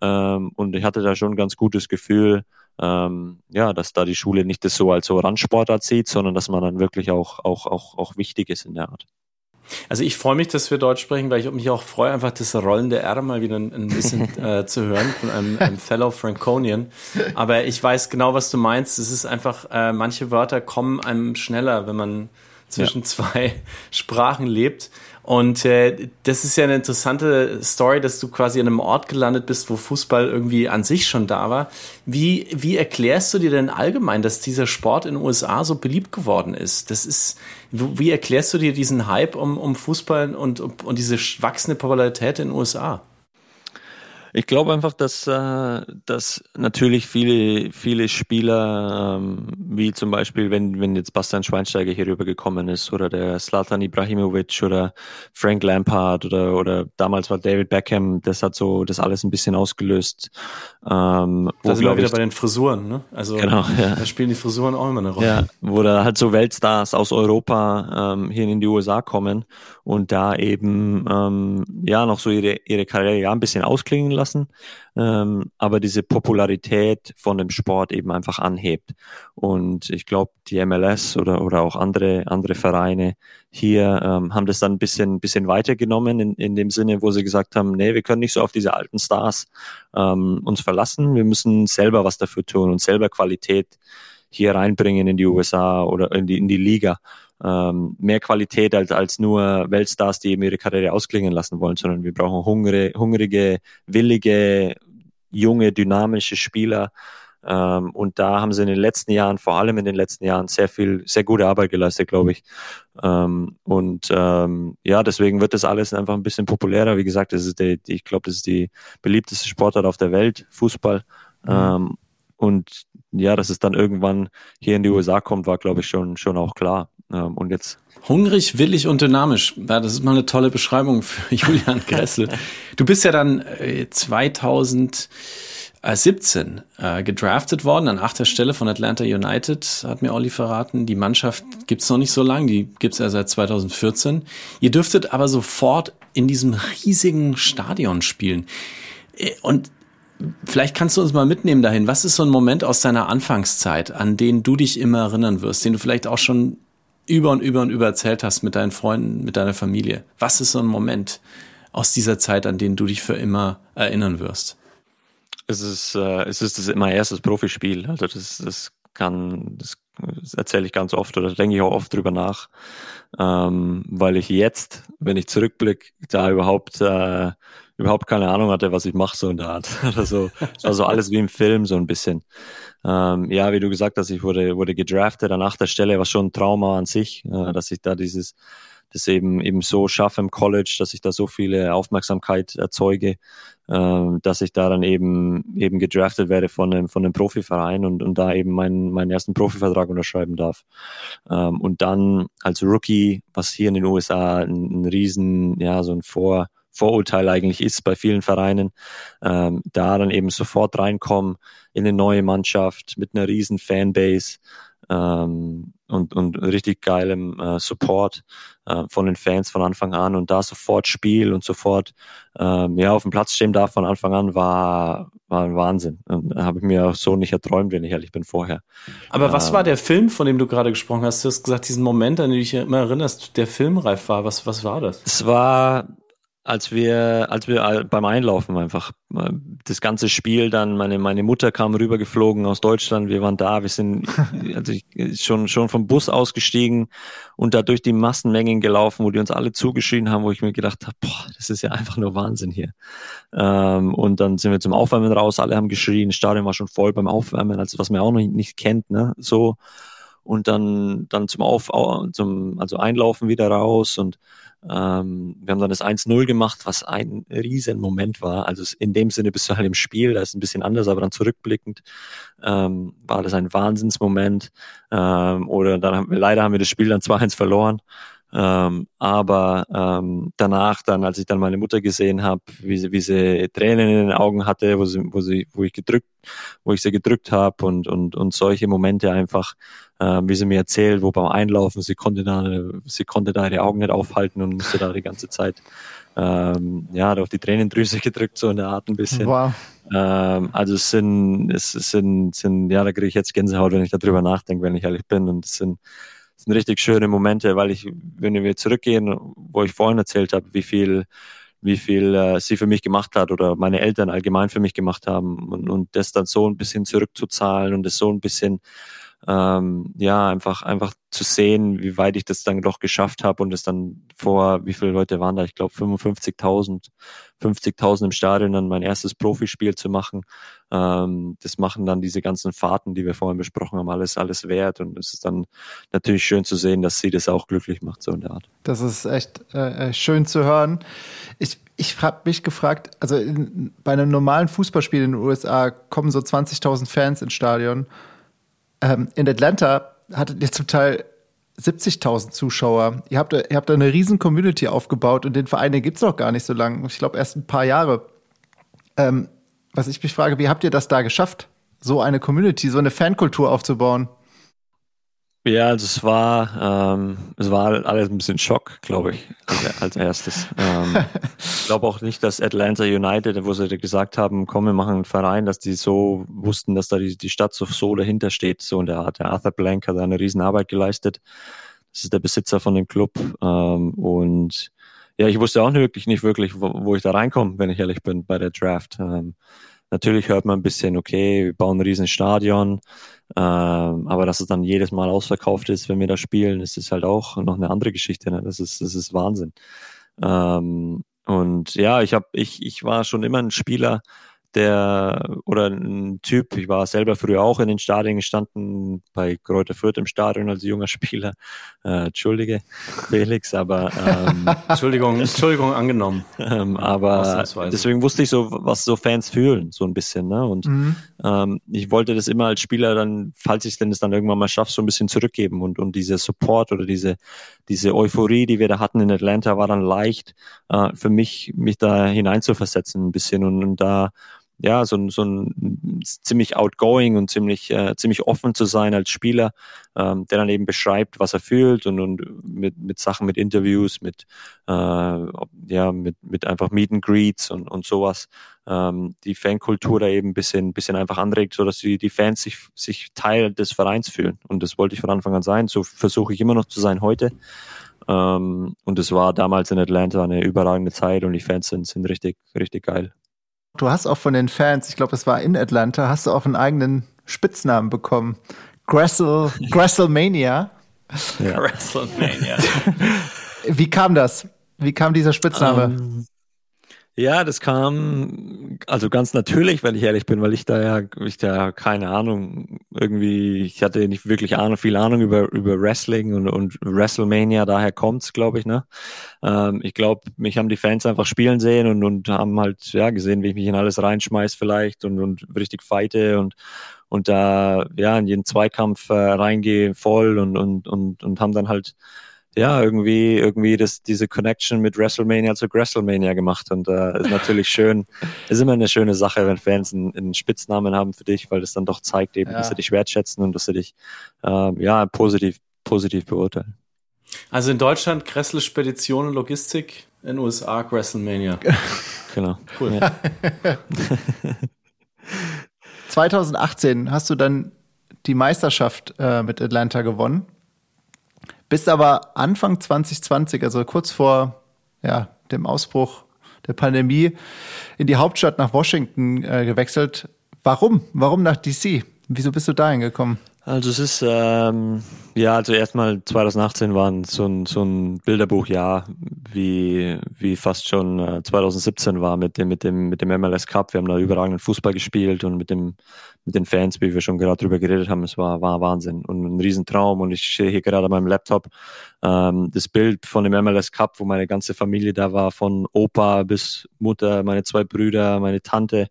Speaker 2: Ähm, und ich hatte da schon ein ganz gutes Gefühl, ähm, ja, dass da die Schule nicht das so als so Randsportart sieht, sondern dass man dann wirklich auch, auch, auch, auch wichtig ist in der Art.
Speaker 3: Also ich freue mich, dass wir Deutsch sprechen, weil ich mich auch freue, einfach das rollende R mal wieder ein, bisschen äh, zu hören von einem, einem Fellow Franconian. Aber ich weiß genau, was du meinst. Es ist einfach, äh, manche Wörter kommen einem schneller, wenn man zwischen ja. zwei Sprachen lebt. Und äh, das ist ja eine interessante Story, dass du quasi an einem Ort gelandet bist, wo Fußball irgendwie an sich schon da war. Wie, wie erklärst du dir denn allgemein, dass dieser Sport in den USA so beliebt geworden ist? Das ist, wie erklärst du dir diesen Hype um, um Fußball und, und diese wachsende Popularität in den USA?
Speaker 2: Ich glaube einfach, dass, äh, dass natürlich viele, viele Spieler, ähm, wie zum Beispiel, wenn, wenn jetzt Bastian Schweinsteiger hier rübergekommen ist oder der Slatan Ibrahimovic oder Frank Lampard oder, oder damals war David Beckham, das hat so das alles ein bisschen ausgelöst.
Speaker 3: Ähm, da sind wir wieder ich, bei den Frisuren, ne? Also genau, ja. da spielen die Frisuren auch immer eine Rolle. Ja,
Speaker 2: wo da halt so Weltstars aus Europa ähm, hier in die USA kommen und da eben ähm, ja noch so ihre, ihre Karriere ja ein bisschen ausklingen lassen, ähm, aber diese Popularität von dem Sport eben einfach anhebt. Und ich glaube, die MLS oder, oder auch andere, andere Vereine hier ähm, haben das dann ein bisschen, bisschen weitergenommen in, in dem Sinne, wo sie gesagt haben, nee, wir können nicht so auf diese alten Stars ähm, uns verlassen, wir müssen selber was dafür tun und selber Qualität hier reinbringen in die USA oder in die, in die Liga ähm, mehr Qualität als, als nur Weltstars, die eben ihre Karriere ausklingen lassen wollen, sondern wir brauchen hungrige, hungrige willige, junge, dynamische Spieler. Ähm, und da haben sie in den letzten Jahren, vor allem in den letzten Jahren, sehr viel, sehr gute Arbeit geleistet, glaube ich. Ähm, und ähm, ja, deswegen wird das alles einfach ein bisschen populärer. Wie gesagt, das ist die, ich glaube, das ist die beliebteste Sportart auf der Welt, Fußball. Mhm. Ähm, und ja, dass es dann irgendwann hier in die USA kommt, war, glaube ich, schon, schon auch klar. Ähm, und jetzt.
Speaker 3: Hungrig, willig und dynamisch. Ja, das ist mal eine tolle Beschreibung für Julian Gressel. du bist ja dann 2017 äh, gedraftet worden, an achter Stelle von Atlanta United, hat mir Olli verraten. Die Mannschaft gibt's noch nicht so lange, die gibt's ja seit 2014. Ihr dürftet aber sofort in diesem riesigen Stadion spielen. Äh, und Vielleicht kannst du uns mal mitnehmen dahin. Was ist so ein Moment aus deiner Anfangszeit, an den du dich immer erinnern wirst, den du vielleicht auch schon über und über und über erzählt hast mit deinen Freunden, mit deiner Familie. Was ist so ein Moment aus dieser Zeit, an den du dich für immer erinnern wirst?
Speaker 2: Es ist, äh, es ist das immer erstes Profispiel. Also das, das kann, das, das erzähle ich ganz oft oder denke ich auch oft drüber nach, ähm, weil ich jetzt, wenn ich zurückblicke, da überhaupt äh, überhaupt keine Ahnung hatte, was ich mache, so in der Art. Also, es war so alles wie im Film, so ein bisschen. Ähm, ja, wie du gesagt hast, ich wurde, wurde gedraftet an achter Stelle, was schon ein Trauma an sich, äh, dass ich da dieses, das eben eben so schaffe im College, dass ich da so viele Aufmerksamkeit erzeuge, äh, dass ich da dann eben eben gedraftet werde von einem von einem Profiverein und und da eben meinen meinen ersten Profivertrag unterschreiben darf. Ähm, und dann als Rookie, was hier in den USA ein, ein riesen ja so ein Vor Vorurteil eigentlich ist bei vielen Vereinen, ähm, da dann eben sofort reinkommen in eine neue Mannschaft mit einer riesen Fanbase ähm, und, und richtig geilem äh, Support äh, von den Fans von Anfang an und da sofort Spiel und sofort ähm, ja auf dem Platz stehen darf von Anfang an war war ein Wahnsinn und habe ich mir auch so nicht erträumt, wenn ich ehrlich bin vorher.
Speaker 3: Aber was ähm, war der Film, von dem du gerade gesprochen hast? Du hast gesagt, diesen Moment, an den du dich immer erinnerst, der filmreif war. Was was war das?
Speaker 2: Es war als wir, als wir beim Einlaufen einfach äh, das ganze Spiel dann, meine, meine Mutter kam rübergeflogen aus Deutschland, wir waren da, wir sind also ich, schon, schon vom Bus ausgestiegen und da durch die Massenmengen gelaufen, wo die uns alle zugeschrien haben, wo ich mir gedacht habe, boah, das ist ja einfach nur Wahnsinn hier. Ähm, und dann sind wir zum Aufwärmen raus, alle haben geschrien, das Stadion war schon voll beim Aufwärmen, also was man auch noch nicht kennt, ne, so. Und dann, dann zum Auf, zum, also Einlaufen wieder raus und ähm, wir haben dann das 1-0 gemacht, was ein riesen Moment war. Also in dem Sinne bist du halt im Spiel, da ist ein bisschen anders, aber dann zurückblickend ähm, war das ein Wahnsinnsmoment. Ähm, oder dann haben wir, leider haben wir das Spiel dann 2-1 verloren. Ähm, aber ähm, danach, dann, als ich dann meine Mutter gesehen habe, wie sie, wie sie Tränen in den Augen hatte, wo sie, wo sie, wo ich gedrückt, wo ich sie gedrückt habe und und und solche Momente einfach, äh, wie sie mir erzählt, wo beim Einlaufen sie konnte da, sie konnte da ihre Augen nicht aufhalten und musste da die ganze Zeit ähm, ja, auf die Tränendrüse gedrückt, so in der Art ein bisschen. Wow. Ähm, also es sind, es sind, sind, ja, da kriege ich jetzt Gänsehaut, wenn ich darüber nachdenke, wenn ich ehrlich bin. Und es sind das sind richtig schöne Momente, weil ich, wenn wir zurückgehen, wo ich vorhin erzählt habe, wie viel, wie viel äh, sie für mich gemacht hat oder meine Eltern allgemein für mich gemacht haben und, und das dann so ein bisschen zurückzuzahlen und das so ein bisschen ähm, ja, einfach, einfach zu sehen, wie weit ich das dann doch geschafft habe und es dann vor, wie viele Leute waren da? Ich glaube 55.000, 50.000 im Stadion dann mein erstes Profispiel zu machen. Ähm, das machen dann diese ganzen Fahrten, die wir vorhin besprochen haben, alles, alles wert und es ist dann natürlich schön zu sehen, dass sie das auch glücklich macht, so in der Art.
Speaker 1: Das ist echt äh, äh schön zu hören. Ich, ich habe mich gefragt, also in, bei einem normalen Fußballspiel in den USA kommen so 20.000 Fans ins Stadion ähm, in Atlanta hattet ihr zum Teil 70.000 Zuschauer. Ihr habt, ihr habt da eine riesen Community aufgebaut und den Verein, den gibt's noch gar nicht so lange. Ich glaube, erst ein paar Jahre. Ähm, was ich mich frage, wie habt ihr das da geschafft, so eine Community, so eine Fankultur aufzubauen?
Speaker 2: Ja, also es war, ähm, es war alles ein bisschen Schock, glaube ich, als, als erstes. Ähm, ich glaube auch nicht, dass Atlanta United, wo sie gesagt haben, komm, wir machen einen Verein, dass die so wussten, dass da die, die Stadt so, so dahinter steht. So und der, der Arthur Blank hat da eine Riesenarbeit geleistet. Das ist der Besitzer von dem Club. Ähm, und ja, ich wusste auch wirklich nicht wirklich, wo, wo ich da reinkomme, wenn ich ehrlich bin, bei der Draft. Ähm, natürlich hört man ein bisschen, okay, wir bauen ein riesen Stadion, ähm, aber dass es dann jedes Mal ausverkauft ist, wenn wir da spielen, ist es halt auch noch eine andere Geschichte. Ne? Das ist, das ist Wahnsinn. Ähm, und ja, ich habe, ich, ich war schon immer ein Spieler, der oder ein Typ, ich war selber früher auch in den Stadien gestanden, bei Kräuter Fürth im Stadion als junger Spieler. Äh, Entschuldige, Felix, aber ähm,
Speaker 3: Entschuldigung, Entschuldigung angenommen.
Speaker 2: Ähm, aber deswegen wusste ich so, was so Fans fühlen, so ein bisschen. Ne? Und mhm. ähm, ich wollte das immer als Spieler dann, falls ich denn es dann irgendwann mal schaffe, so ein bisschen zurückgeben und, und diese Support oder diese, diese Euphorie, die wir da hatten in Atlanta, war dann leicht äh, für mich, mich da hineinzuversetzen ein bisschen und, und da ja, so, so ein ziemlich outgoing und ziemlich, äh, ziemlich offen zu sein als Spieler, ähm, der dann eben beschreibt, was er fühlt und, und mit, mit Sachen, mit Interviews, mit, äh, ja, mit, mit einfach Meet and Greets und, und sowas, ähm, die Fankultur da eben ein bisschen, bisschen einfach anregt, so dass die, die Fans sich, sich Teil des Vereins fühlen. Und das wollte ich von Anfang an sein. So versuche ich immer noch zu sein heute. Ähm, und es war damals in Atlanta eine überragende Zeit und die Fans sind, sind richtig, richtig geil.
Speaker 1: Du hast auch von den Fans, ich glaube, es war in Atlanta, hast du auch einen eigenen Spitznamen bekommen. Gressel, Gresselmania. Ja. Gresselmania. Wie kam das? Wie kam dieser Spitzname? Um, ähm,
Speaker 2: Ja, das kam also ganz natürlich, wenn ich ehrlich bin, weil ich da ja, ich da keine Ahnung, irgendwie, ich hatte nicht wirklich Ahnung, viel Ahnung über, über Wrestling und, und WrestleMania, daher kommt's, glaube ich, ne? Ähm, ich glaube, mich haben die Fans einfach spielen sehen und, und haben halt, ja, gesehen, wie ich mich in alles reinschmeiß vielleicht und, und richtig fighte und, und da, ja, in jeden Zweikampf äh, reingehe voll und, und, und, und haben dann halt, ja, irgendwie, irgendwie das, diese Connection mit WrestleMania zu WrestleMania gemacht. Und äh, ist natürlich schön, ist immer eine schöne Sache, wenn Fans einen, einen Spitznamen haben für dich, weil das dann doch zeigt eben, ja. dass sie dich wertschätzen und dass sie dich äh, ja positiv, positiv beurteilen.
Speaker 3: Also in Deutschland Kressel Spedition und Logistik, in den USA WrestleMania.
Speaker 2: genau. Cool. Ja.
Speaker 1: 2018 hast du dann die Meisterschaft äh, mit Atlanta gewonnen. Bist aber Anfang 2020, also kurz vor ja, dem Ausbruch der Pandemie, in die Hauptstadt nach Washington äh, gewechselt. Warum? Warum nach DC? Wieso bist du dahin gekommen?
Speaker 2: Also es ist, ähm, ja, also erstmal 2018 war so ein, so ein Bilderbuchjahr, wie, wie fast schon äh, 2017 war mit dem, mit dem, mit dem MLS Cup. Wir haben da überragenden Fußball gespielt und mit dem, mit den Fans, wie wir schon gerade drüber geredet haben, es war, war Wahnsinn und ein Riesentraum. Und ich stehe hier gerade an meinem Laptop ähm, das Bild von dem MLS Cup, wo meine ganze Familie da war, von Opa bis Mutter, meine zwei Brüder, meine Tante.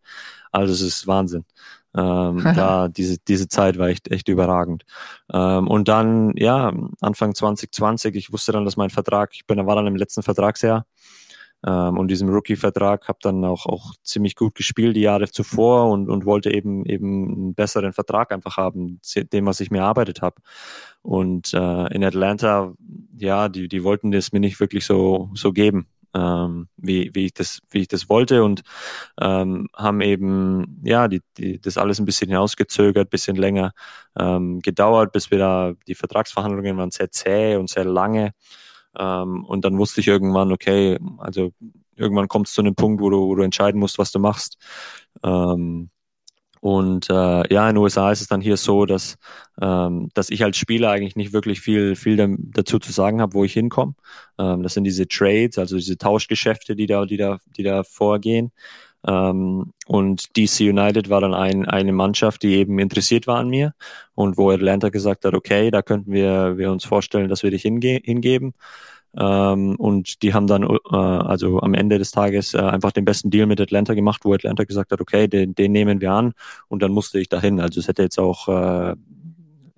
Speaker 2: Also es ist Wahnsinn. Ähm, da diese, diese Zeit war echt, echt überragend. Ähm, und dann, ja, Anfang 2020, ich wusste dann, dass mein Vertrag, ich bin, war dann im letzten Vertragsjahr ähm, und diesem Rookie-Vertrag, habe dann auch, auch ziemlich gut gespielt die Jahre zuvor und, und wollte eben eben einen besseren Vertrag einfach haben, dem, was ich mir erarbeitet habe. Und äh, in Atlanta, ja, die, die wollten das mir nicht wirklich so, so geben ähm, wie, wie, ich das, wie ich das wollte und ähm, haben eben ja die, die, das alles ein bisschen hinausgezögert, bisschen länger ähm, gedauert, bis wir da die Vertragsverhandlungen waren sehr zäh und sehr lange. Ähm, und dann wusste ich irgendwann, okay, also irgendwann kommt es zu einem Punkt, wo du, wo du entscheiden musst, was du machst. Ähm, und äh, ja, in den USA ist es dann hier so, dass, ähm, dass ich als Spieler eigentlich nicht wirklich viel, viel dazu zu sagen habe, wo ich hinkomme. Ähm, das sind diese Trades, also diese Tauschgeschäfte, die da, die da, die da vorgehen. Ähm, und DC United war dann ein, eine Mannschaft, die eben interessiert war an mir und wo Atlanta gesagt hat, okay, da könnten wir, wir uns vorstellen, dass wir dich hinge hingeben. Ähm, und die haben dann äh, also am Ende des Tages äh, einfach den besten Deal mit Atlanta gemacht, wo Atlanta gesagt hat, okay, den, den nehmen wir an und dann musste ich dahin. Also es hätte jetzt auch äh,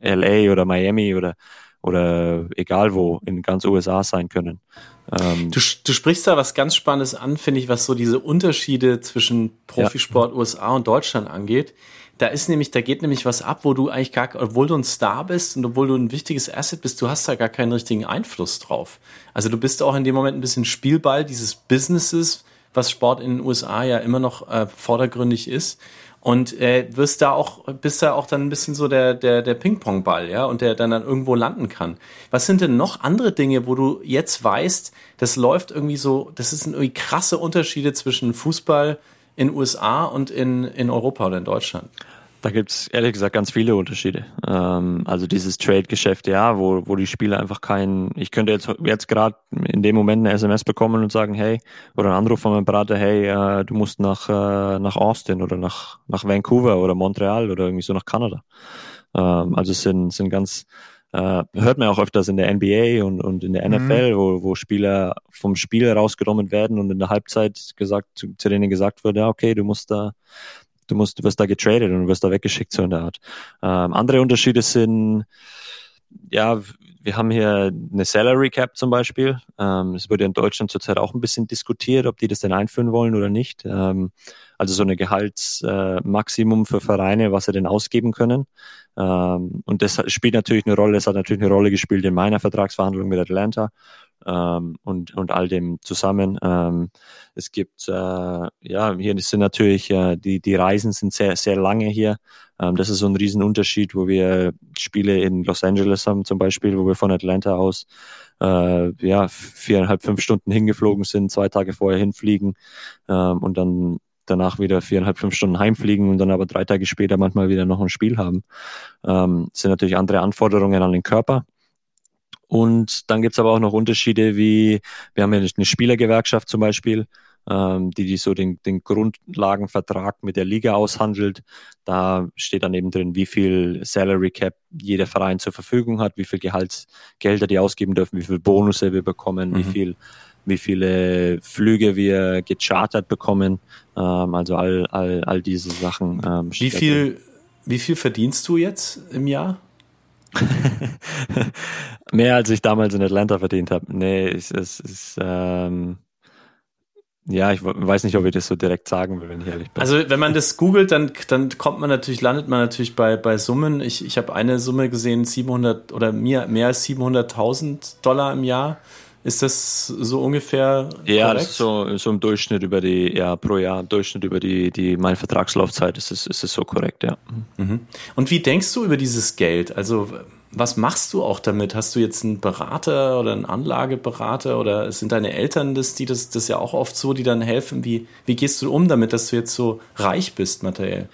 Speaker 2: LA oder Miami oder oder egal wo in ganz USA sein können.
Speaker 3: Ähm, du, du sprichst da was ganz Spannendes an, finde ich, was so diese Unterschiede zwischen Profisport ja. USA und Deutschland angeht. Da ist nämlich, da geht nämlich was ab, wo du eigentlich gar, obwohl du ein Star bist und obwohl du ein wichtiges Asset bist, du hast da gar keinen richtigen Einfluss drauf. Also du bist auch in dem Moment ein bisschen Spielball dieses Businesses, was Sport in den USA ja immer noch äh, vordergründig ist. Und äh, wirst da auch, bist da auch dann ein bisschen so der, der, der Ping-Pong-Ball, ja, und der dann, dann irgendwo landen kann. Was sind denn noch andere Dinge, wo du jetzt weißt, das läuft irgendwie so, das sind irgendwie krasse Unterschiede zwischen Fußball, in USA und in, in Europa oder in Deutschland?
Speaker 2: Da gibt's ehrlich gesagt ganz viele Unterschiede. Ähm, also dieses Trade-Geschäft, ja, wo, wo die Spieler einfach keinen, ich könnte jetzt, jetzt gerade in dem Moment eine SMS bekommen und sagen, hey, oder einen Anruf von meinem Berater, hey, äh, du musst nach, äh, nach Austin oder nach, nach Vancouver oder Montreal oder irgendwie so nach Kanada. Ähm, also es sind, sind ganz, äh, hört man auch öfters in der NBA und, und in der NFL, mhm. wo, wo Spieler vom Spiel rausgenommen werden und in der Halbzeit gesagt, zu, zu denen gesagt wird, ja, okay, du musst da, du musst, du wirst da getradet und du wirst da weggeschickt, so in der Art. Ähm, andere Unterschiede sind, ja, wir haben hier eine Salary Cap zum Beispiel. Ähm, es wird ja in Deutschland zurzeit auch ein bisschen diskutiert, ob die das denn einführen wollen oder nicht. Ähm, also so eine Gehaltsmaximum äh, für Vereine, was sie denn ausgeben können. Ähm, und das spielt natürlich eine Rolle, das hat natürlich eine Rolle gespielt in meiner Vertragsverhandlung mit Atlanta ähm, und, und all dem zusammen. Ähm, es gibt, äh, ja, hier sind natürlich, äh, die, die Reisen sind sehr, sehr lange hier. Ähm, das ist so ein Riesenunterschied, wo wir Spiele in Los Angeles haben zum Beispiel, wo wir von Atlanta aus äh, ja, viereinhalb, fünf Stunden hingeflogen sind, zwei Tage vorher hinfliegen ähm, und dann danach wieder viereinhalb, fünf Stunden heimfliegen und dann aber drei Tage später manchmal wieder noch ein Spiel haben. Ähm, sind natürlich andere Anforderungen an den Körper. Und dann gibt's aber auch noch Unterschiede wie, wir haben ja eine Spielergewerkschaft zum Beispiel, ähm, die, die so den, den Grundlagenvertrag mit der Liga aushandelt. Da steht dann eben drin, wie viel Salary Cap jeder Verein zur Verfügung hat, wie viel Gehaltsgelder die ausgeben dürfen, wie viel Bonusse wir bekommen, mhm. wie viel wie viele Flüge wir gechartert bekommen, ähm, also all, all, all diese Sachen. Ähm,
Speaker 3: wie viel, wie viel verdienst du jetzt im Jahr?
Speaker 2: Mehr als ich damals in Atlanta verdient habe. Nee, es, es ist ähm, ja, ich weiß nicht, ob ich das so direkt sagen will, wenn ich ehrlich bin.
Speaker 3: Also wenn man das googelt, dann, dann kommt man natürlich, landet man natürlich bei, bei Summen. Ich, ich habe eine Summe gesehen, 700 oder mehr, mehr als 700.000 Dollar im Jahr. Ist das so ungefähr?
Speaker 2: Ja, das ist so, so im Durchschnitt über die, ja, pro Jahr, Durchschnitt über die, die meine Vertragslaufzeit ist es, ist es so korrekt, ja.
Speaker 3: Mhm. Und wie denkst du über dieses Geld? Also, was machst du auch damit? Hast du jetzt einen Berater oder einen Anlageberater oder sind deine Eltern das, die das, das ja auch oft so, die dann helfen? Wie, wie gehst du um damit, dass du jetzt so reich bist materiell?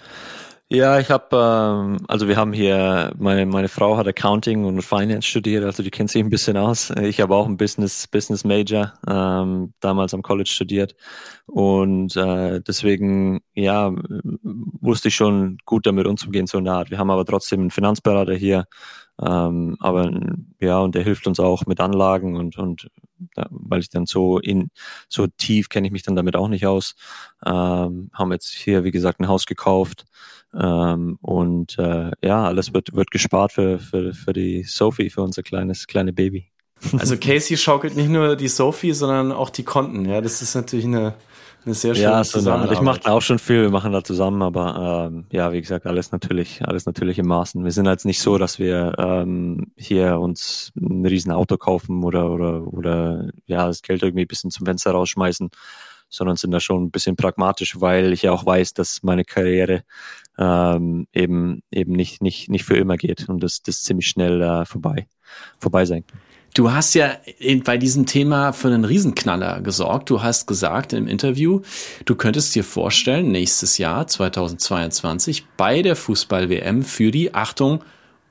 Speaker 2: Ja, ich habe, ähm, also wir haben hier, meine, meine Frau hat Accounting und Finance studiert, also die kennt sich ein bisschen aus. Ich habe auch ein Business, Business Major ähm, damals am College studiert und äh, deswegen, ja, wusste ich schon gut damit umzugehen, so eine Art. Wir haben aber trotzdem einen Finanzberater hier, ähm, aber ja, und der hilft uns auch mit Anlagen und, und ja, weil ich dann so in so tief kenne ich mich dann damit auch nicht aus. Ähm, haben jetzt hier, wie gesagt, ein Haus gekauft ähm, und äh, ja, alles wird, wird gespart für, für, für die Sophie, für unser kleines, kleine Baby.
Speaker 3: Also Casey schaukelt nicht nur die Sophie, sondern auch die Konten. Ja, das ist natürlich eine, eine sehr schöne
Speaker 2: ja, Zusammenarbeit. Ich mache auch schon viel, wir machen da zusammen, aber ähm, ja, wie gesagt, alles natürlich, alles natürlich im Maßen. Wir sind jetzt nicht so, dass wir ähm, hier uns ein riesen Auto kaufen oder oder oder ja das Geld irgendwie ein bisschen zum Fenster rausschmeißen, sondern sind da schon ein bisschen pragmatisch, weil ich ja auch weiß, dass meine Karriere ähm, eben eben nicht nicht nicht für immer geht und das das ziemlich schnell äh, vorbei vorbei sein kann.
Speaker 3: Du hast ja bei diesem Thema für einen Riesenknaller gesorgt. Du hast gesagt im Interview, du könntest dir vorstellen, nächstes Jahr 2022 bei der Fußball-WM für die Achtung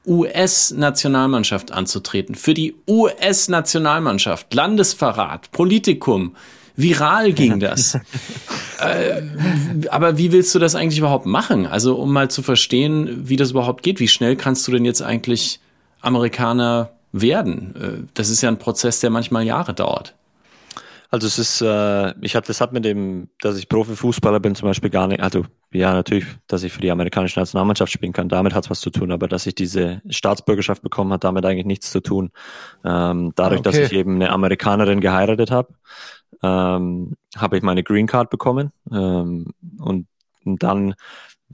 Speaker 3: US-Nationalmannschaft anzutreten. Für die US-Nationalmannschaft. Landesverrat, Politikum. Viral ging das. äh, aber wie willst du das eigentlich überhaupt machen? Also um mal zu verstehen, wie das überhaupt geht. Wie schnell kannst du denn jetzt eigentlich Amerikaner werden? Äh, das ist ja ein Prozess, der manchmal Jahre dauert.
Speaker 2: Also es ist, äh, ich hatte, das hat mit dem, dass ich Profifußballer bin zum Beispiel gar nicht, also ja natürlich, dass ich für die amerikanische Nationalmannschaft spielen kann, damit hat es was zu tun, aber dass ich diese Staatsbürgerschaft bekommen hat, damit eigentlich nichts zu tun. Ähm, dadurch, okay. dass ich eben eine Amerikanerin geheiratet habe, ähm, habe ich meine Green Card bekommen ähm, und, und dann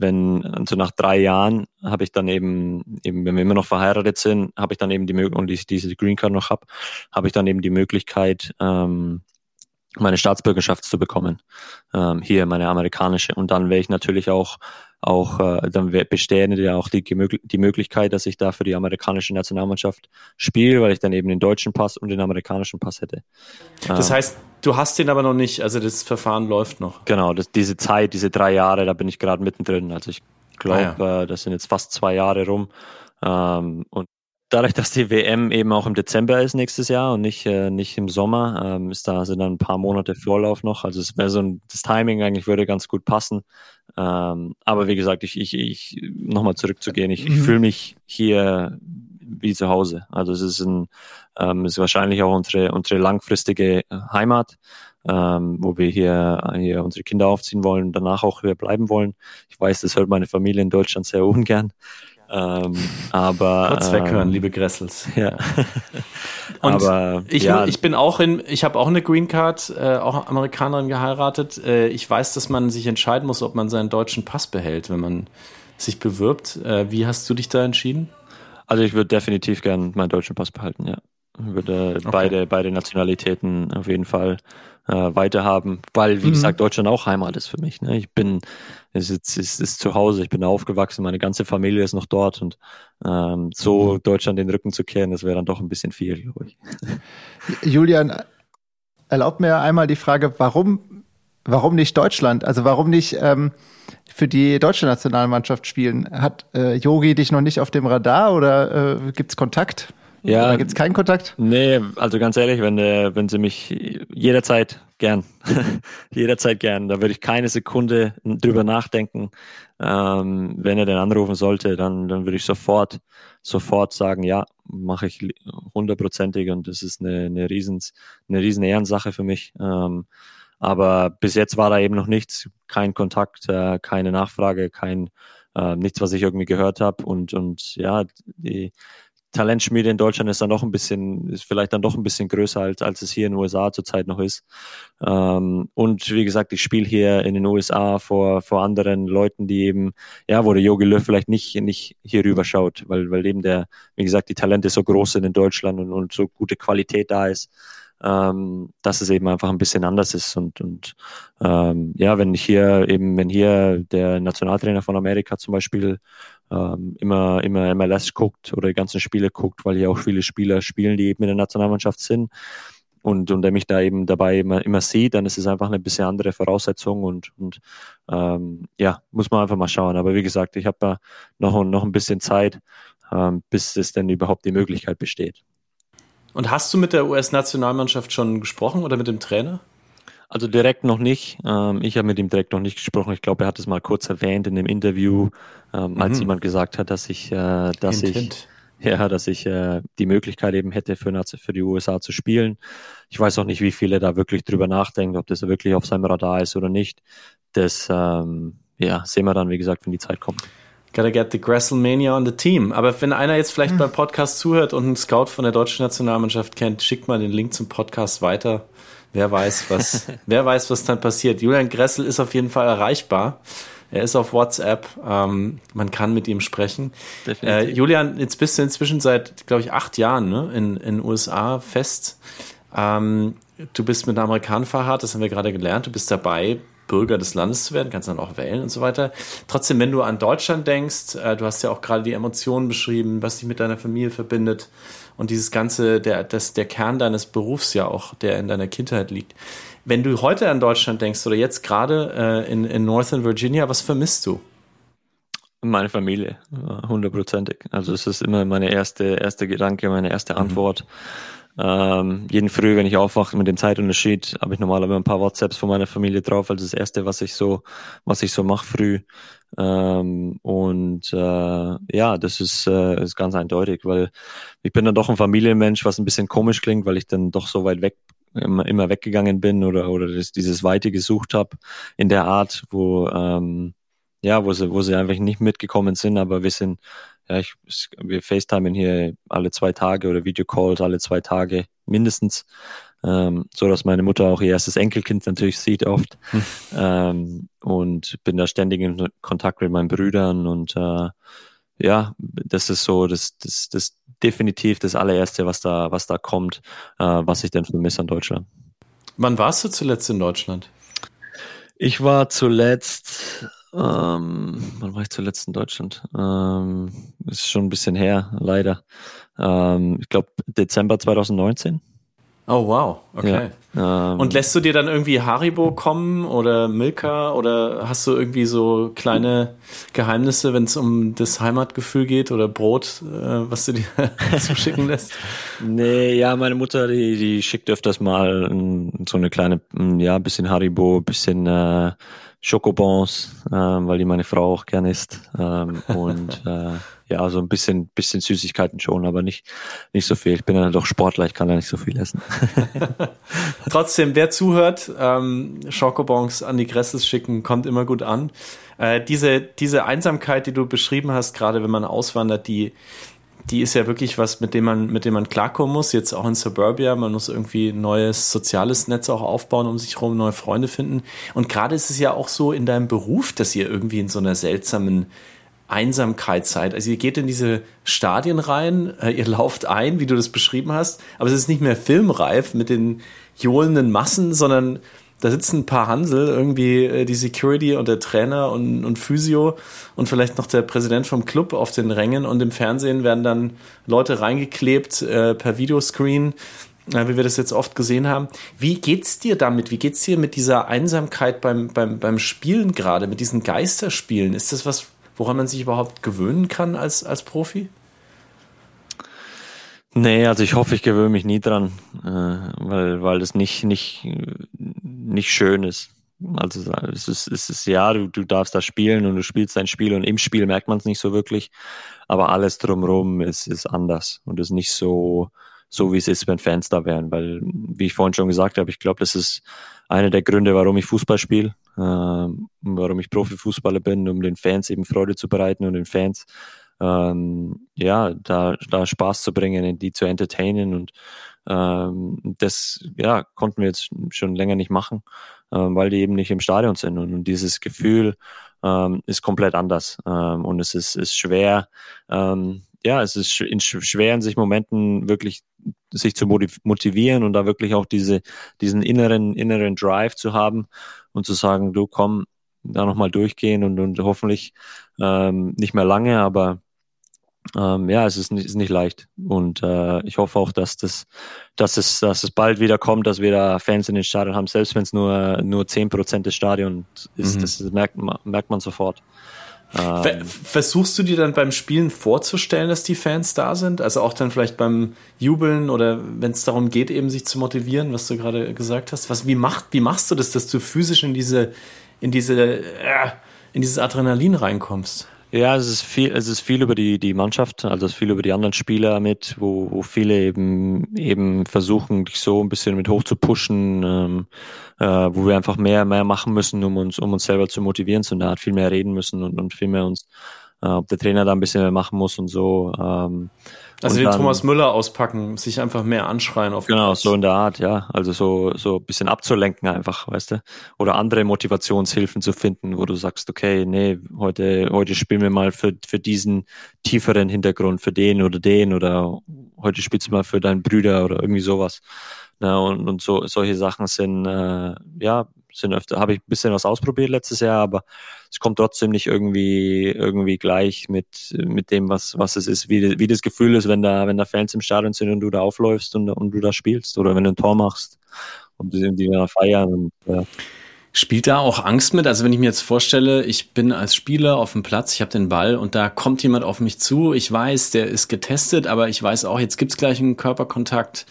Speaker 2: wenn also nach drei Jahren habe ich dann eben, eben, wenn wir immer noch verheiratet sind, habe ich dann eben die Möglichkeit, und ich diese Green Card noch habe, habe ich dann eben die Möglichkeit, ähm, meine Staatsbürgerschaft zu bekommen. Ähm, hier meine amerikanische. Und dann wäre ich natürlich auch auch äh, dann bestehen ja auch die, die Möglichkeit, dass ich da für die amerikanische Nationalmannschaft spiele, weil ich dann eben den deutschen Pass und den amerikanischen Pass hätte.
Speaker 3: Das ähm, heißt, du hast den aber noch nicht, also das Verfahren läuft noch.
Speaker 2: Genau, das, diese Zeit, diese drei Jahre, da bin ich gerade mittendrin. Also ich glaube, ah, ja. äh, das sind jetzt fast zwei Jahre rum. Ähm, und dadurch, dass die WM eben auch im Dezember ist nächstes Jahr und nicht, äh, nicht im Sommer, ähm, ist da sind dann ein paar Monate Vorlauf noch. Also es wäre so ein, das Timing eigentlich würde ganz gut passen. Ähm, aber wie gesagt, ich, ich, ich nochmal zurückzugehen, ich, mhm. ich fühle mich hier wie zu Hause. Also es ist ein, ähm, ist wahrscheinlich auch unsere, unsere langfristige Heimat, ähm, wo wir hier, hier unsere Kinder aufziehen wollen, danach auch hier bleiben wollen. Ich weiß, das hört meine Familie in Deutschland sehr ungern. Ähm, aber
Speaker 3: kurz weghören, ähm, liebe Gressels.
Speaker 2: Ja.
Speaker 3: Und aber ich, ja. ich bin auch in, ich habe auch eine Green Card, äh, auch Amerikanerin geheiratet. Äh, ich weiß, dass man sich entscheiden muss, ob man seinen deutschen Pass behält, wenn man sich bewirbt. Äh, wie hast du dich da entschieden?
Speaker 2: Also ich würde definitiv gern meinen deutschen Pass behalten, ja. Ich würde okay. beide, beide Nationalitäten auf jeden Fall äh, weiterhaben, weil, wie mhm. gesagt, Deutschland auch Heimat ist für mich. Ne? Ich bin, es ist, es ist zu Hause, ich bin aufgewachsen, meine ganze Familie ist noch dort und ähm, so mhm. Deutschland den Rücken zu kehren, das wäre dann doch ein bisschen viel, glaube ich.
Speaker 1: Julian, erlaubt mir einmal die Frage, warum, warum nicht Deutschland? Also warum nicht ähm, für die deutsche Nationalmannschaft spielen? Hat äh, Yogi dich noch nicht auf dem Radar oder äh, gibt es Kontakt? Ja. Da gibt es keinen Kontakt?
Speaker 2: Nee, also ganz ehrlich, wenn, äh, wenn sie mich jederzeit gern, jederzeit gern, da würde ich keine Sekunde drüber nachdenken. Ähm, wenn er denn anrufen sollte, dann, dann würde ich sofort, sofort sagen, ja, mache ich hundertprozentig und das ist eine, eine, Riesens, eine riesen Ehrensache für mich. Ähm, aber bis jetzt war da eben noch nichts, kein Kontakt, äh, keine Nachfrage, kein äh, nichts, was ich irgendwie gehört habe. Und, und ja, die Talentschmiede in Deutschland ist dann noch ein bisschen, ist vielleicht dann doch ein bisschen größer, als, als es hier in den USA zurzeit noch ist. Ähm, und wie gesagt, ich spiele hier in den USA vor, vor anderen Leuten, die eben, ja, wo der Yogi Löw vielleicht nicht, nicht hier rüber schaut, weil, weil eben der, wie gesagt, die Talente so groß sind in Deutschland und, und so gute Qualität da ist ähm, dass es eben einfach ein bisschen anders ist. Und, und ähm, ja, wenn hier eben, wenn hier der Nationaltrainer von Amerika zum Beispiel ähm, immer, immer MLS guckt oder die ganzen Spiele guckt, weil hier auch viele Spieler spielen, die eben in der Nationalmannschaft sind, und, und der mich da eben dabei immer, immer sieht, dann ist es einfach eine bisschen andere Voraussetzung und, und ähm, ja, muss man einfach mal schauen. Aber wie gesagt, ich habe noch, noch ein bisschen Zeit, ähm, bis es denn überhaupt die Möglichkeit besteht.
Speaker 3: Und hast du mit der US-Nationalmannschaft schon gesprochen oder mit dem Trainer?
Speaker 2: Also direkt noch nicht. Ähm, ich habe mit ihm direkt noch nicht gesprochen. Ich glaube, er hat es mal kurz erwähnt in dem Interview, ähm, als mhm. jemand gesagt hat, dass ich, äh, dass hint, ich, hint. ja, dass ich äh, die Möglichkeit eben hätte, für, für die USA zu spielen. Ich weiß auch nicht, wie viele da wirklich drüber nachdenken, ob das wirklich auf seinem Radar ist oder nicht. Das, ähm, ja, sehen wir dann, wie gesagt, wenn die Zeit kommt.
Speaker 3: Gotta get the Grasselmania on the team. Aber wenn einer jetzt vielleicht hm. beim Podcast zuhört und einen Scout von der deutschen Nationalmannschaft kennt, schickt mal den Link zum Podcast weiter. Wer weiß, was, wer weiß, was dann passiert. Julian Gressel ist auf jeden Fall erreichbar. Er ist auf WhatsApp. Ähm, man kann mit ihm sprechen. Äh, Julian, jetzt bist du inzwischen seit, glaube ich, acht Jahren ne, in den USA fest. Ähm, du bist mit einer Amerikaner verharrt, das haben wir gerade gelernt. Du bist dabei, Bürger des Landes zu werden, kannst dann auch wählen und so weiter. Trotzdem, wenn du an Deutschland denkst, äh, du hast ja auch gerade die Emotionen beschrieben, was dich mit deiner Familie verbindet und dieses ganze, der, das, der Kern deines Berufs ja auch, der in deiner Kindheit liegt. Wenn du heute an Deutschland denkst oder jetzt gerade äh, in, in Northern Virginia, was vermisst du?
Speaker 2: Meine Familie, hundertprozentig. Also es ist immer meine erste, erste Gedanke, meine erste mhm. Antwort. Mhm ähm, jeden Früh, wenn ich aufwache mit dem Zeitunterschied, habe ich normalerweise ein paar WhatsApps von meiner Familie drauf, also das erste, was ich so, was ich so mache früh. Ähm, und äh, ja, das ist, äh, ist ganz eindeutig, weil ich bin dann doch ein Familienmensch, was ein bisschen komisch klingt, weil ich dann doch so weit weg immer, immer weggegangen bin oder oder das, dieses Weite gesucht habe in der Art, wo ähm, ja, wo sie, wo sie einfach nicht mitgekommen sind, aber wir sind ja, ich, wir FaceTimen hier alle zwei Tage oder Videocalls alle zwei Tage mindestens, ähm, so dass meine Mutter auch ihr erstes Enkelkind natürlich sieht oft hm. ähm, und bin da ständig in Kontakt mit meinen Brüdern und äh, ja, das ist so das, das, das definitiv das allererste, was da, was da kommt, äh, was ich denn vermisse an Deutschland.
Speaker 3: Wann warst du zuletzt in Deutschland?
Speaker 2: Ich war zuletzt ähm, wann war ich zuletzt in Deutschland? Ähm, ist schon ein bisschen her, leider. Ähm, ich glaube Dezember 2019.
Speaker 3: Oh wow, okay. Ja, ähm, und lässt du dir dann irgendwie Haribo kommen oder Milka oder hast du irgendwie so kleine Geheimnisse, wenn es um das Heimatgefühl geht oder Brot, äh, was du dir zuschicken lässt?
Speaker 2: Nee, ja, meine Mutter, die, die schickt öfters mal so eine kleine, ja, bisschen Haribo, bisschen äh, Schokobons, ähm, weil die meine Frau auch gern isst. Ähm, und äh, ja, so ein bisschen, bisschen Süßigkeiten schon, aber nicht, nicht so viel. Ich bin ja doch Sportler, ich kann ja nicht so viel essen.
Speaker 3: Trotzdem, wer zuhört, ähm, Schokobons an die Gresses schicken, kommt immer gut an. Äh, diese, diese Einsamkeit, die du beschrieben hast, gerade wenn man auswandert, die, die ist ja wirklich was, mit dem man, mit dem man klarkommen muss. Jetzt auch in Suburbia. Man muss irgendwie ein neues soziales Netz auch aufbauen, um sich herum neue Freunde finden. Und gerade ist es ja auch so in deinem Beruf, dass ihr irgendwie in so einer seltsamen Einsamkeit seid. Also ihr geht in diese Stadien rein, äh, ihr lauft ein, wie du das beschrieben hast, aber es ist nicht mehr filmreif mit den johlenden Massen, sondern da sitzen ein paar Hansel, irgendwie äh, die Security und der Trainer und, und Physio und vielleicht noch der Präsident vom Club auf den Rängen und im Fernsehen werden dann Leute reingeklebt äh, per Videoscreen, äh, wie wir das jetzt oft gesehen haben. Wie geht's dir damit? Wie geht's dir mit dieser Einsamkeit beim, beim, beim Spielen gerade, mit diesen Geisterspielen? Ist das was, woran man sich überhaupt gewöhnen kann als, als Profi?
Speaker 2: Nee, also ich hoffe, ich gewöhne mich nie dran, äh, weil, weil das nicht, nicht, nicht schön ist. Also es ist, es ist ja, du, du darfst da spielen und du spielst dein Spiel und im Spiel merkt man es nicht so wirklich, aber alles drumherum ist, ist anders und ist nicht so, so wie es ist, wenn Fans da wären. Weil, wie ich vorhin schon gesagt habe, ich glaube, das ist einer der Gründe, warum ich Fußball spiele, äh, warum ich Profifußballer bin, um den Fans eben Freude zu bereiten und den Fans ähm, ja, da, da Spaß zu bringen, die zu entertainen und ähm, das ja, konnten wir jetzt schon länger nicht machen, ähm, weil die eben nicht im Stadion sind und, und dieses Gefühl ähm, ist komplett anders ähm, und es ist, ist schwer, ähm, ja, es ist in, schwer in sich Momenten wirklich sich zu motivieren und da wirklich auch diese, diesen inneren, inneren Drive zu haben und zu sagen, du komm, da nochmal durchgehen und, und hoffentlich ähm, nicht mehr lange, aber ähm, ja, es ist nicht, ist nicht leicht. Und äh, ich hoffe auch, dass das, dass es, dass es bald wieder kommt, dass wir da Fans in den Stadion haben, selbst wenn es nur, nur zehn Prozent des Stadions ist. Mhm. Das merkt, merkt man sofort.
Speaker 3: Ähm, Versuchst du dir dann beim Spielen vorzustellen, dass die Fans da sind? Also auch dann vielleicht beim Jubeln oder wenn es darum geht, eben sich zu motivieren, was du gerade gesagt hast. Was, wie, macht, wie machst du das, dass du physisch in diese, in diese, äh, in dieses Adrenalin reinkommst?
Speaker 2: Ja, es ist viel, es ist viel über die, die Mannschaft, also es ist viel über die anderen Spieler mit, wo, wo viele eben, eben versuchen, dich so ein bisschen mit hoch zu pushen, ähm, äh, wo wir einfach mehr, mehr machen müssen, um uns, um uns selber zu motivieren, sondern hat viel mehr reden müssen und, und viel mehr uns, äh, ob der Trainer da ein bisschen mehr machen muss und so. Ähm,
Speaker 3: also den dann, Thomas Müller auspacken, sich einfach mehr anschreien auf
Speaker 2: Genau, so in der Art, ja. Also so, so ein bisschen abzulenken einfach, weißt du? Oder andere Motivationshilfen zu finden, wo du sagst, okay, nee, heute, heute spielen wir mal für, für diesen tieferen Hintergrund, für den oder den oder heute spielst du mal für deinen Brüder oder irgendwie sowas. Na, und, und so, solche Sachen sind, äh, ja, sind öfter, habe ich ein bisschen was ausprobiert letztes Jahr, aber es kommt trotzdem nicht irgendwie, irgendwie gleich mit, mit dem, was, was es ist, wie, wie das Gefühl ist, wenn da, wenn da Fans im Stadion sind und du da aufläufst und, und du da spielst oder wenn du ein Tor machst und die, die da feiern und, ja.
Speaker 3: Spielt da auch Angst mit? Also wenn ich mir jetzt vorstelle, ich bin als Spieler auf dem Platz, ich habe den Ball und da kommt jemand auf mich zu. Ich weiß, der ist getestet, aber ich weiß auch, jetzt gibt's gleich einen Körperkontakt.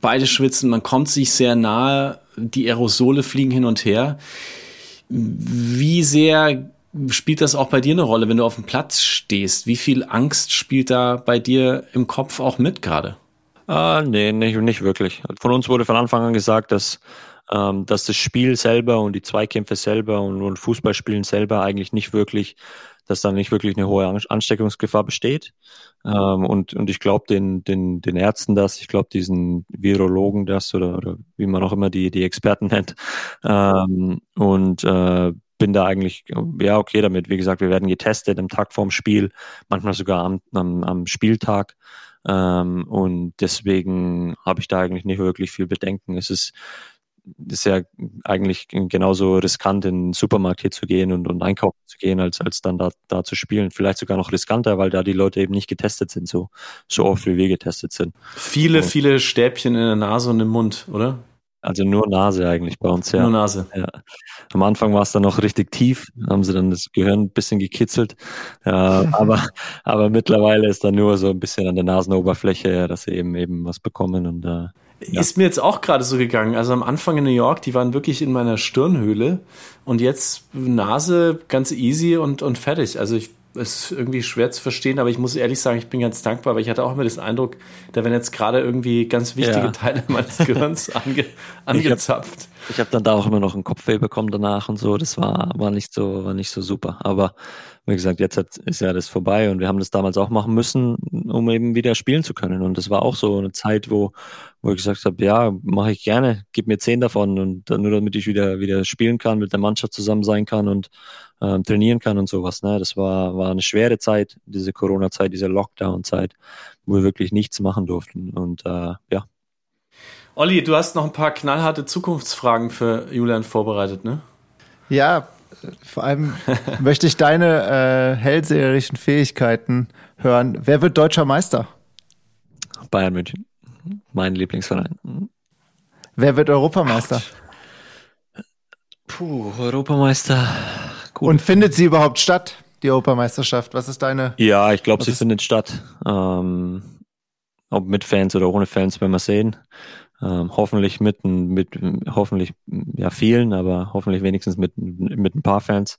Speaker 3: Beide schwitzen, man kommt sich sehr nahe die Aerosole fliegen hin und her. Wie sehr spielt das auch bei dir eine Rolle, wenn du auf dem Platz stehst? Wie viel Angst spielt da bei dir im Kopf auch mit gerade?
Speaker 2: Ah, nee, nicht, nicht wirklich. Von uns wurde von Anfang an gesagt, dass, ähm, dass das Spiel selber und die Zweikämpfe selber und, und Fußballspielen selber eigentlich nicht wirklich dass da nicht wirklich eine hohe Ansteckungsgefahr besteht. Ähm, und, und ich glaube den, den, den Ärzten das, ich glaube diesen Virologen das oder, oder wie man auch immer die, die Experten nennt. Ähm, und äh, bin da eigentlich, ja, okay damit. Wie gesagt, wir werden getestet am Tag vorm Spiel, manchmal sogar am, am, am Spieltag. Ähm, und deswegen habe ich da eigentlich nicht wirklich viel Bedenken. Es ist ist ja eigentlich genauso riskant, in den Supermarkt hier zu gehen und, und einkaufen zu gehen, als, als dann da, da zu spielen. Vielleicht sogar noch riskanter, weil da die Leute eben nicht getestet sind, so, so oft wie wir getestet sind.
Speaker 3: Viele, so. viele Stäbchen in der Nase und im Mund, oder?
Speaker 2: Also nur Nase eigentlich bei uns, ja.
Speaker 3: Nur Nase.
Speaker 2: Ja. Am Anfang war es dann noch richtig tief, haben sie dann das Gehirn ein bisschen gekitzelt. Ja, aber, aber mittlerweile ist dann nur so ein bisschen an der Nasenoberfläche, dass sie eben eben was bekommen und äh,
Speaker 3: ja. Ist mir jetzt auch gerade so gegangen. Also am Anfang in New York, die waren wirklich in meiner Stirnhöhle und jetzt Nase ganz easy und, und fertig. Also ich ist irgendwie schwer zu verstehen, aber ich muss ehrlich sagen, ich bin ganz dankbar, weil ich hatte auch immer den Eindruck, da werden jetzt gerade irgendwie ganz wichtige ja. Teile meines Gehirns ange, angezapft.
Speaker 2: Ich habe hab dann da auch immer noch einen Kopfweh bekommen danach und so. Das war, war nicht so, war nicht so super. Aber wie gesagt, jetzt hat, ist ja das vorbei und wir haben das damals auch machen müssen, um eben wieder spielen zu können. Und das war auch so eine Zeit, wo, wo ich gesagt habe, ja, mache ich gerne, gib mir zehn davon und nur damit ich wieder wieder spielen kann, mit der Mannschaft zusammen sein kann und ähm, trainieren kann und sowas. Ne? Das war, war eine schwere Zeit, diese Corona-Zeit, diese Lockdown-Zeit, wo wir wirklich nichts machen durften. Und äh, ja.
Speaker 3: Olli, du hast noch ein paar knallharte Zukunftsfragen für Julian vorbereitet, ne?
Speaker 1: Ja, vor allem möchte ich deine äh, hellseherischen Fähigkeiten hören. Wer wird deutscher Meister?
Speaker 2: Bayern München. Mein Lieblingsverein.
Speaker 1: Wer wird Europameister?
Speaker 2: Puh, Europameister.
Speaker 1: Gut. Und findet sie überhaupt statt, die Europameisterschaft? Was ist deine?
Speaker 2: Ja, ich glaube, sie ist... findet statt. Ähm, ob mit Fans oder ohne Fans, werden wir sehen. Ähm, hoffentlich mit, mit hoffentlich ja vielen, aber hoffentlich wenigstens mit, mit ein paar Fans.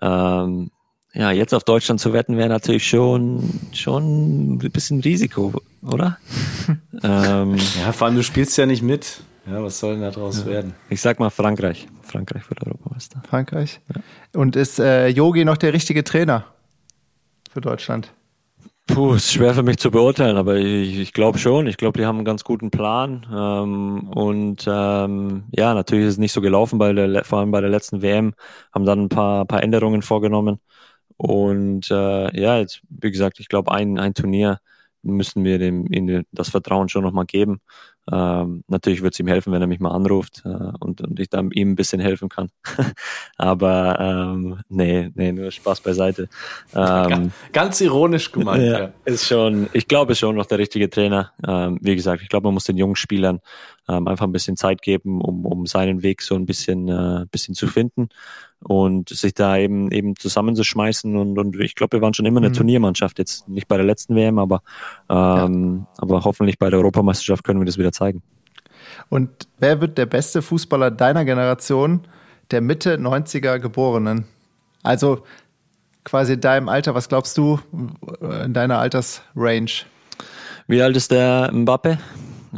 Speaker 2: Ähm, ja, jetzt auf Deutschland zu wetten, wäre natürlich schon, schon ein bisschen Risiko, oder?
Speaker 3: ähm, ja, vor allem du spielst ja nicht mit. Ja, was soll denn da draus ja. werden?
Speaker 2: Ich sag mal Frankreich. Frankreich wird Europameister.
Speaker 1: Frankreich. Ja. Und ist äh, Yogi noch der richtige Trainer für Deutschland?
Speaker 2: Puh, ist schwer für mich zu beurteilen, aber ich, ich glaube schon. Ich glaube, die haben einen ganz guten Plan. Ähm, und ähm, ja, natürlich ist es nicht so gelaufen, bei der, vor allem bei der letzten WM haben dann ein paar, paar Änderungen vorgenommen. Und äh, ja, jetzt, wie gesagt, ich glaube, ein, ein Turnier müssen wir dem ihm das Vertrauen schon nochmal geben. Ähm, natürlich wird es ihm helfen, wenn er mich mal anruft äh, und, und ich dann ihm ein bisschen helfen kann. Aber ähm, nee, nee, nur Spaß beiseite.
Speaker 3: Ähm, Ganz ironisch gemeint. ja, ja.
Speaker 2: Ist schon, ich glaube, ist schon noch der richtige Trainer. Ähm, wie gesagt, ich glaube, man muss den jungen Spielern ähm, einfach ein bisschen Zeit geben, um, um seinen Weg so ein bisschen, äh, bisschen zu finden und sich da eben eben zusammenzuschmeißen und, und ich glaube, wir waren schon immer eine mhm. Turniermannschaft, jetzt nicht bei der letzten WM, aber, ähm, ja. aber hoffentlich bei der Europameisterschaft können wir das wieder zeigen.
Speaker 1: Und wer wird der beste Fußballer deiner Generation, der Mitte 90er Geborenen? Also quasi in deinem Alter, was glaubst du in deiner Altersrange?
Speaker 2: Wie alt ist der Mbappe?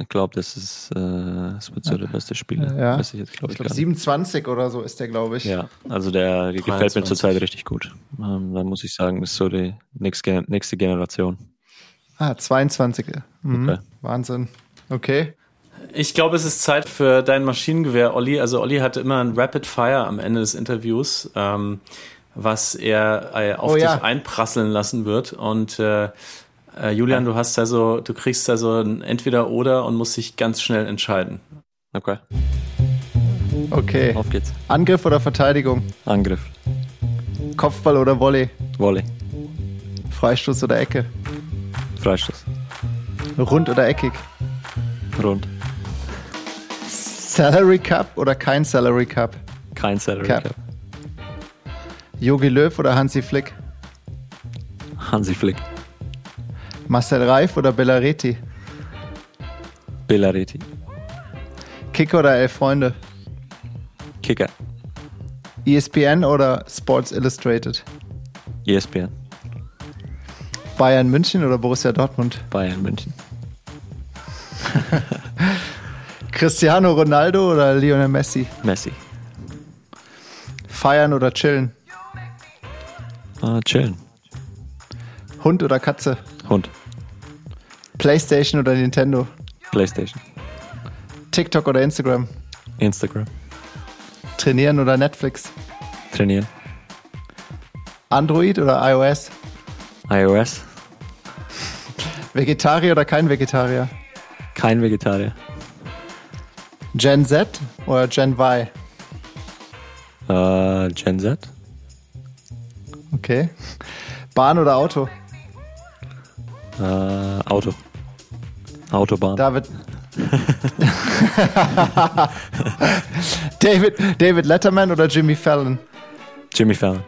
Speaker 2: Ich glaube, das ist äh, das wird so der beste Spieler.
Speaker 1: Ja. Weiß ich jetzt, glaub ich, ich glaube 27 oder so ist der, glaube ich.
Speaker 2: Ja, also der, der gefällt mir zurzeit richtig gut. Ähm, da muss ich sagen, ist so die nächste, nächste Generation.
Speaker 1: Ah, 22. Mhm. Okay. Wahnsinn. Okay.
Speaker 3: Ich glaube, es ist Zeit für dein Maschinengewehr, Olli. Also Olli hatte immer ein Rapid Fire am Ende des Interviews, ähm, was er äh, auf oh, dich ja. einprasseln lassen wird. Und äh, äh, Julian, du hast also, du kriegst also ein Entweder-Oder und musst dich ganz schnell entscheiden.
Speaker 2: Okay.
Speaker 1: Okay.
Speaker 2: Auf geht's.
Speaker 1: Angriff oder Verteidigung?
Speaker 2: Angriff.
Speaker 1: Kopfball oder Volley?
Speaker 2: Volley.
Speaker 1: Freistoß oder Ecke?
Speaker 2: Freistoß.
Speaker 1: Rund oder eckig?
Speaker 2: Rund.
Speaker 1: Salary Cup oder kein Salary Cup?
Speaker 2: Kein Salary Cup. Cup.
Speaker 1: Jogi Löw oder Hansi Flick?
Speaker 2: Hansi Flick.
Speaker 1: Marcel Reif oder Bellareti?
Speaker 2: Bellareti.
Speaker 1: Kicker oder Elf Freunde?
Speaker 2: Kicker.
Speaker 1: ESPN oder Sports Illustrated?
Speaker 2: ESPN.
Speaker 1: Bayern München oder Borussia Dortmund?
Speaker 2: Bayern München.
Speaker 1: Cristiano Ronaldo oder Lionel Messi?
Speaker 2: Messi.
Speaker 1: Feiern oder chillen?
Speaker 2: Uh, chillen.
Speaker 1: Hund oder Katze?
Speaker 2: Hund.
Speaker 1: PlayStation oder Nintendo?
Speaker 2: PlayStation.
Speaker 1: TikTok oder Instagram?
Speaker 2: Instagram.
Speaker 1: Trainieren oder Netflix?
Speaker 2: Trainieren.
Speaker 1: Android oder iOS?
Speaker 2: iOS.
Speaker 1: Vegetarier oder kein Vegetarier?
Speaker 2: Kein Vegetarier.
Speaker 1: Gen Z oder Gen Y?
Speaker 2: Uh, Gen Z.
Speaker 1: Okay. Bahn oder Auto?
Speaker 2: Uh, Auto. Autobahn.
Speaker 1: David. David, David Letterman oder Jimmy Fallon?
Speaker 2: Jimmy Fallon.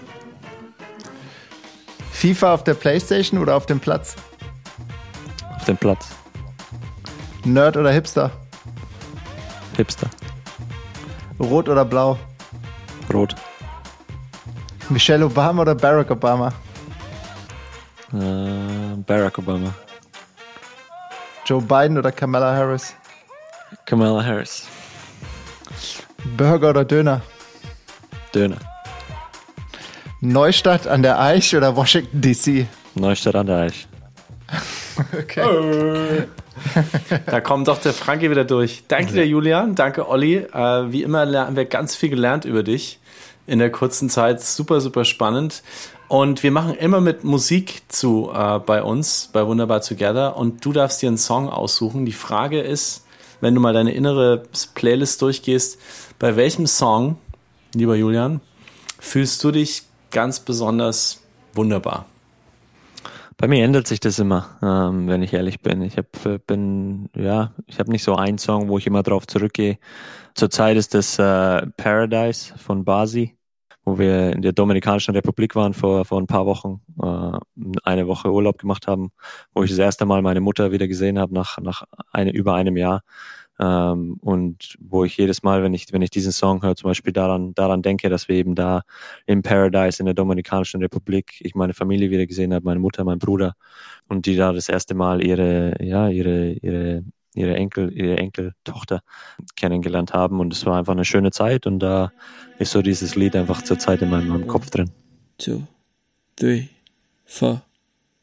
Speaker 1: FIFA auf der Playstation oder auf dem Platz?
Speaker 2: Auf dem Platz.
Speaker 1: Nerd oder Hipster?
Speaker 2: Hipster.
Speaker 1: Rot oder blau?
Speaker 2: Rot.
Speaker 1: Michelle Obama oder Barack Obama?
Speaker 2: Uh, Barack Obama.
Speaker 1: Joe Biden oder Kamala Harris?
Speaker 2: Kamala Harris.
Speaker 1: Burger oder Döner?
Speaker 2: Döner.
Speaker 1: Neustadt an der Eich oder Washington DC?
Speaker 2: Neustadt an der Eich.
Speaker 3: okay. da kommt doch der Frankie wieder durch. Danke dir, Julian. Danke, Olli. Äh, wie immer haben wir ganz viel gelernt über dich in der kurzen Zeit. Super, super spannend. Und wir machen immer mit Musik zu äh, bei uns, bei Wunderbar Together. Und du darfst dir einen Song aussuchen. Die Frage ist, wenn du mal deine innere Playlist durchgehst, bei welchem Song, lieber Julian, fühlst du dich ganz besonders wunderbar?
Speaker 2: Bei mir ändert sich das immer, ähm, wenn ich ehrlich bin. Ich hab, äh, bin, ja, ich habe nicht so einen Song, wo ich immer drauf zurückgehe. Zurzeit ist das äh, Paradise von Basi wo wir in der Dominikanischen Republik waren vor, vor ein paar Wochen, äh, eine Woche Urlaub gemacht haben, wo ich das erste Mal meine Mutter wieder gesehen habe nach, nach eine, über einem Jahr. Ähm, und wo ich jedes Mal, wenn ich, wenn ich diesen Song höre, zum Beispiel daran, daran denke, dass wir eben da im Paradise in der Dominikanischen Republik, ich meine Familie wieder gesehen habe, meine Mutter, mein Bruder, und die da das erste Mal ihre, ja, ihre, ihre, ihre Enkel, ihre Enkeltochter kennengelernt haben. Und es war einfach eine schöne Zeit und da ist so dieses Lied einfach zur Zeit in meinem, Kopf drin.
Speaker 4: Two, three, four.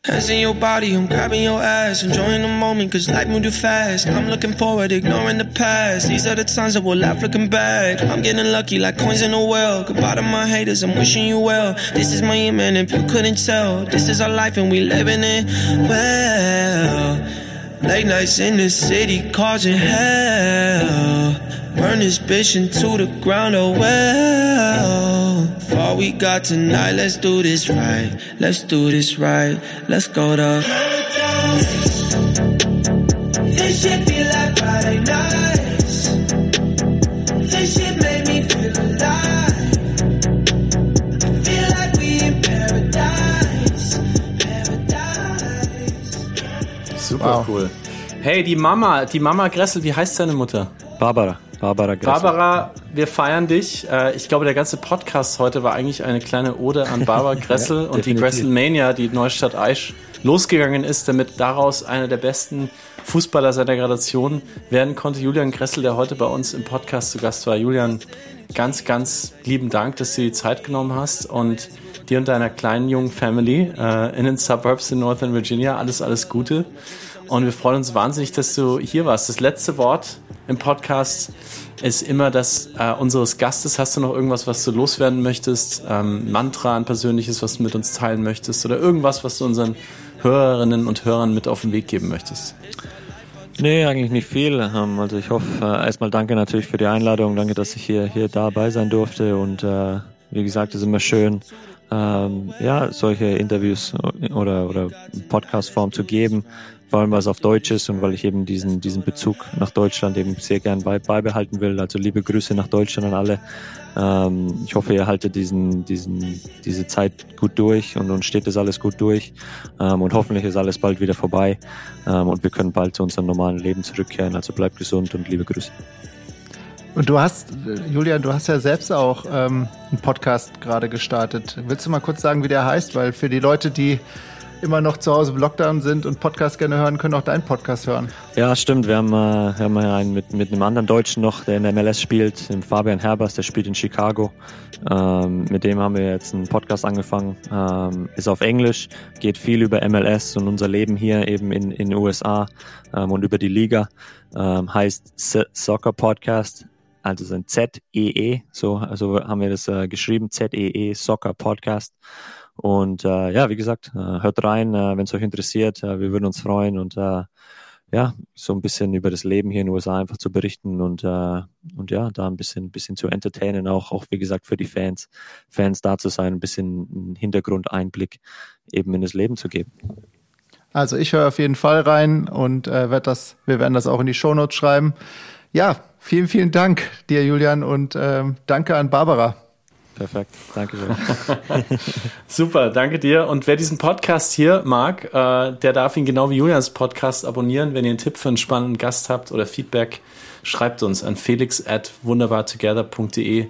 Speaker 4: Hands in your body, I'm grabbing your ass, enjoying the moment, cause life moved too fast. I'm looking forward, ignoring the past. These are the times that we'll laugh looking back. I'm getting lucky like coins in a well. Goodbye to my haters, I'm wishing you well. This is my man, if you couldn't tell. This is our life and we living it well. Late nights in the city causing hell. Burn this bitch into the ground, oh well. All we got tonight, let's do this right. Let's do this right. Let's go to. This shit feel like Friday nights.
Speaker 3: Super
Speaker 1: Wow.
Speaker 3: cool. Hey, die Mama, die Mama Gressel, wie heißt deine Mutter?
Speaker 2: Barbara, Barbara Gressel.
Speaker 3: Barbara, wir feiern dich. Äh, Ich glaube, der ganze Podcast heute war eigentlich eine kleine Ode an Barbara Gressel und die
Speaker 2: definitiv.
Speaker 3: Gresselmania, die Neustadt Aisch losgegangen ist, damit daraus einer der besten Fußballer seiner Gradation werden konnte. Julian Gressel, der heute bei uns im Podcast zu Gast war. Julian, ganz, ganz lieben Dank, dass du die Zeit genommen hast und dir und deiner kleinen jungen Family äh, in den Suburbs in Northern Virginia alles, alles Gute. Und wir freuen uns wahnsinnig, dass du hier warst. Das letzte Wort im Podcast ist immer das äh, unseres Gastes. Hast du noch irgendwas, was du loswerden möchtest? Ähm, Mantra, ein persönliches, was du mit uns teilen möchtest? Oder irgendwas, was du unseren Hörerinnen und Hörern mit auf den Weg geben möchtest?
Speaker 2: Nee, eigentlich nicht viel. Ähm, Also ich hoffe, äh, erstmal danke natürlich für die Einladung. Danke, dass ich hier, hier dabei sein durfte. Und äh, wie gesagt, es ist immer schön, ähm, ja, solche Interviews oder, oder Podcast-Form zu geben. Vor allem, weil es auf Deutsch ist und weil ich eben diesen, diesen Bezug nach Deutschland eben sehr gern bei, beibehalten will. Also liebe Grüße nach Deutschland an alle. Ähm, ich hoffe, ihr haltet diesen, diesen, diese Zeit gut durch und uns steht das alles gut durch. Ähm, und hoffentlich ist alles bald wieder vorbei ähm, und wir können bald zu unserem normalen Leben zurückkehren. Also bleibt gesund und liebe Grüße.
Speaker 1: Und du hast, Julian, du hast ja selbst auch ähm, einen Podcast gerade gestartet. Willst du mal kurz sagen, wie der heißt? Weil für die Leute, die immer noch zu Hause im Lockdown sind und Podcast gerne hören, können auch deinen Podcast hören.
Speaker 2: Ja, stimmt. Wir haben, äh, wir haben einen mit, mit einem anderen Deutschen noch, der in der MLS spielt, dem Fabian Herbers, der spielt in Chicago. Ähm, mit dem haben wir jetzt einen Podcast angefangen. Ähm, ist auf Englisch, geht viel über MLS und unser Leben hier eben in in den USA ähm, und über die Liga. Ähm, heißt Soccer Podcast. Also ist ein Z-E-E, so also haben wir das äh, geschrieben, Z-E-E, Soccer Podcast. Und äh, ja, wie gesagt, äh, hört rein, äh, wenn es euch interessiert. Äh, wir würden uns freuen und äh, ja, so ein bisschen über das Leben hier in den USA einfach zu berichten und, und ja, da ein bisschen, bisschen zu entertainen, auch, auch wie gesagt für die Fans, Fans da zu sein, ein bisschen einen Hintergrundeinblick eben in das Leben zu geben.
Speaker 1: Also ich höre auf jeden Fall rein und äh, werd das, wir werden das auch in die Shownotes schreiben. Ja, vielen, vielen Dank dir, Julian, und ähm, danke an Barbara.
Speaker 2: Perfekt, danke schön.
Speaker 3: Super, danke dir. Und wer diesen Podcast hier mag, äh, der darf ihn genau wie Julians Podcast abonnieren. Wenn ihr einen Tipp für einen spannenden Gast habt oder Feedback, schreibt uns an felix at wunderbartogether.de.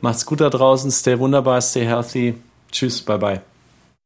Speaker 3: Macht's gut da draußen, stay wunderbar, stay healthy. Tschüss, bye bye.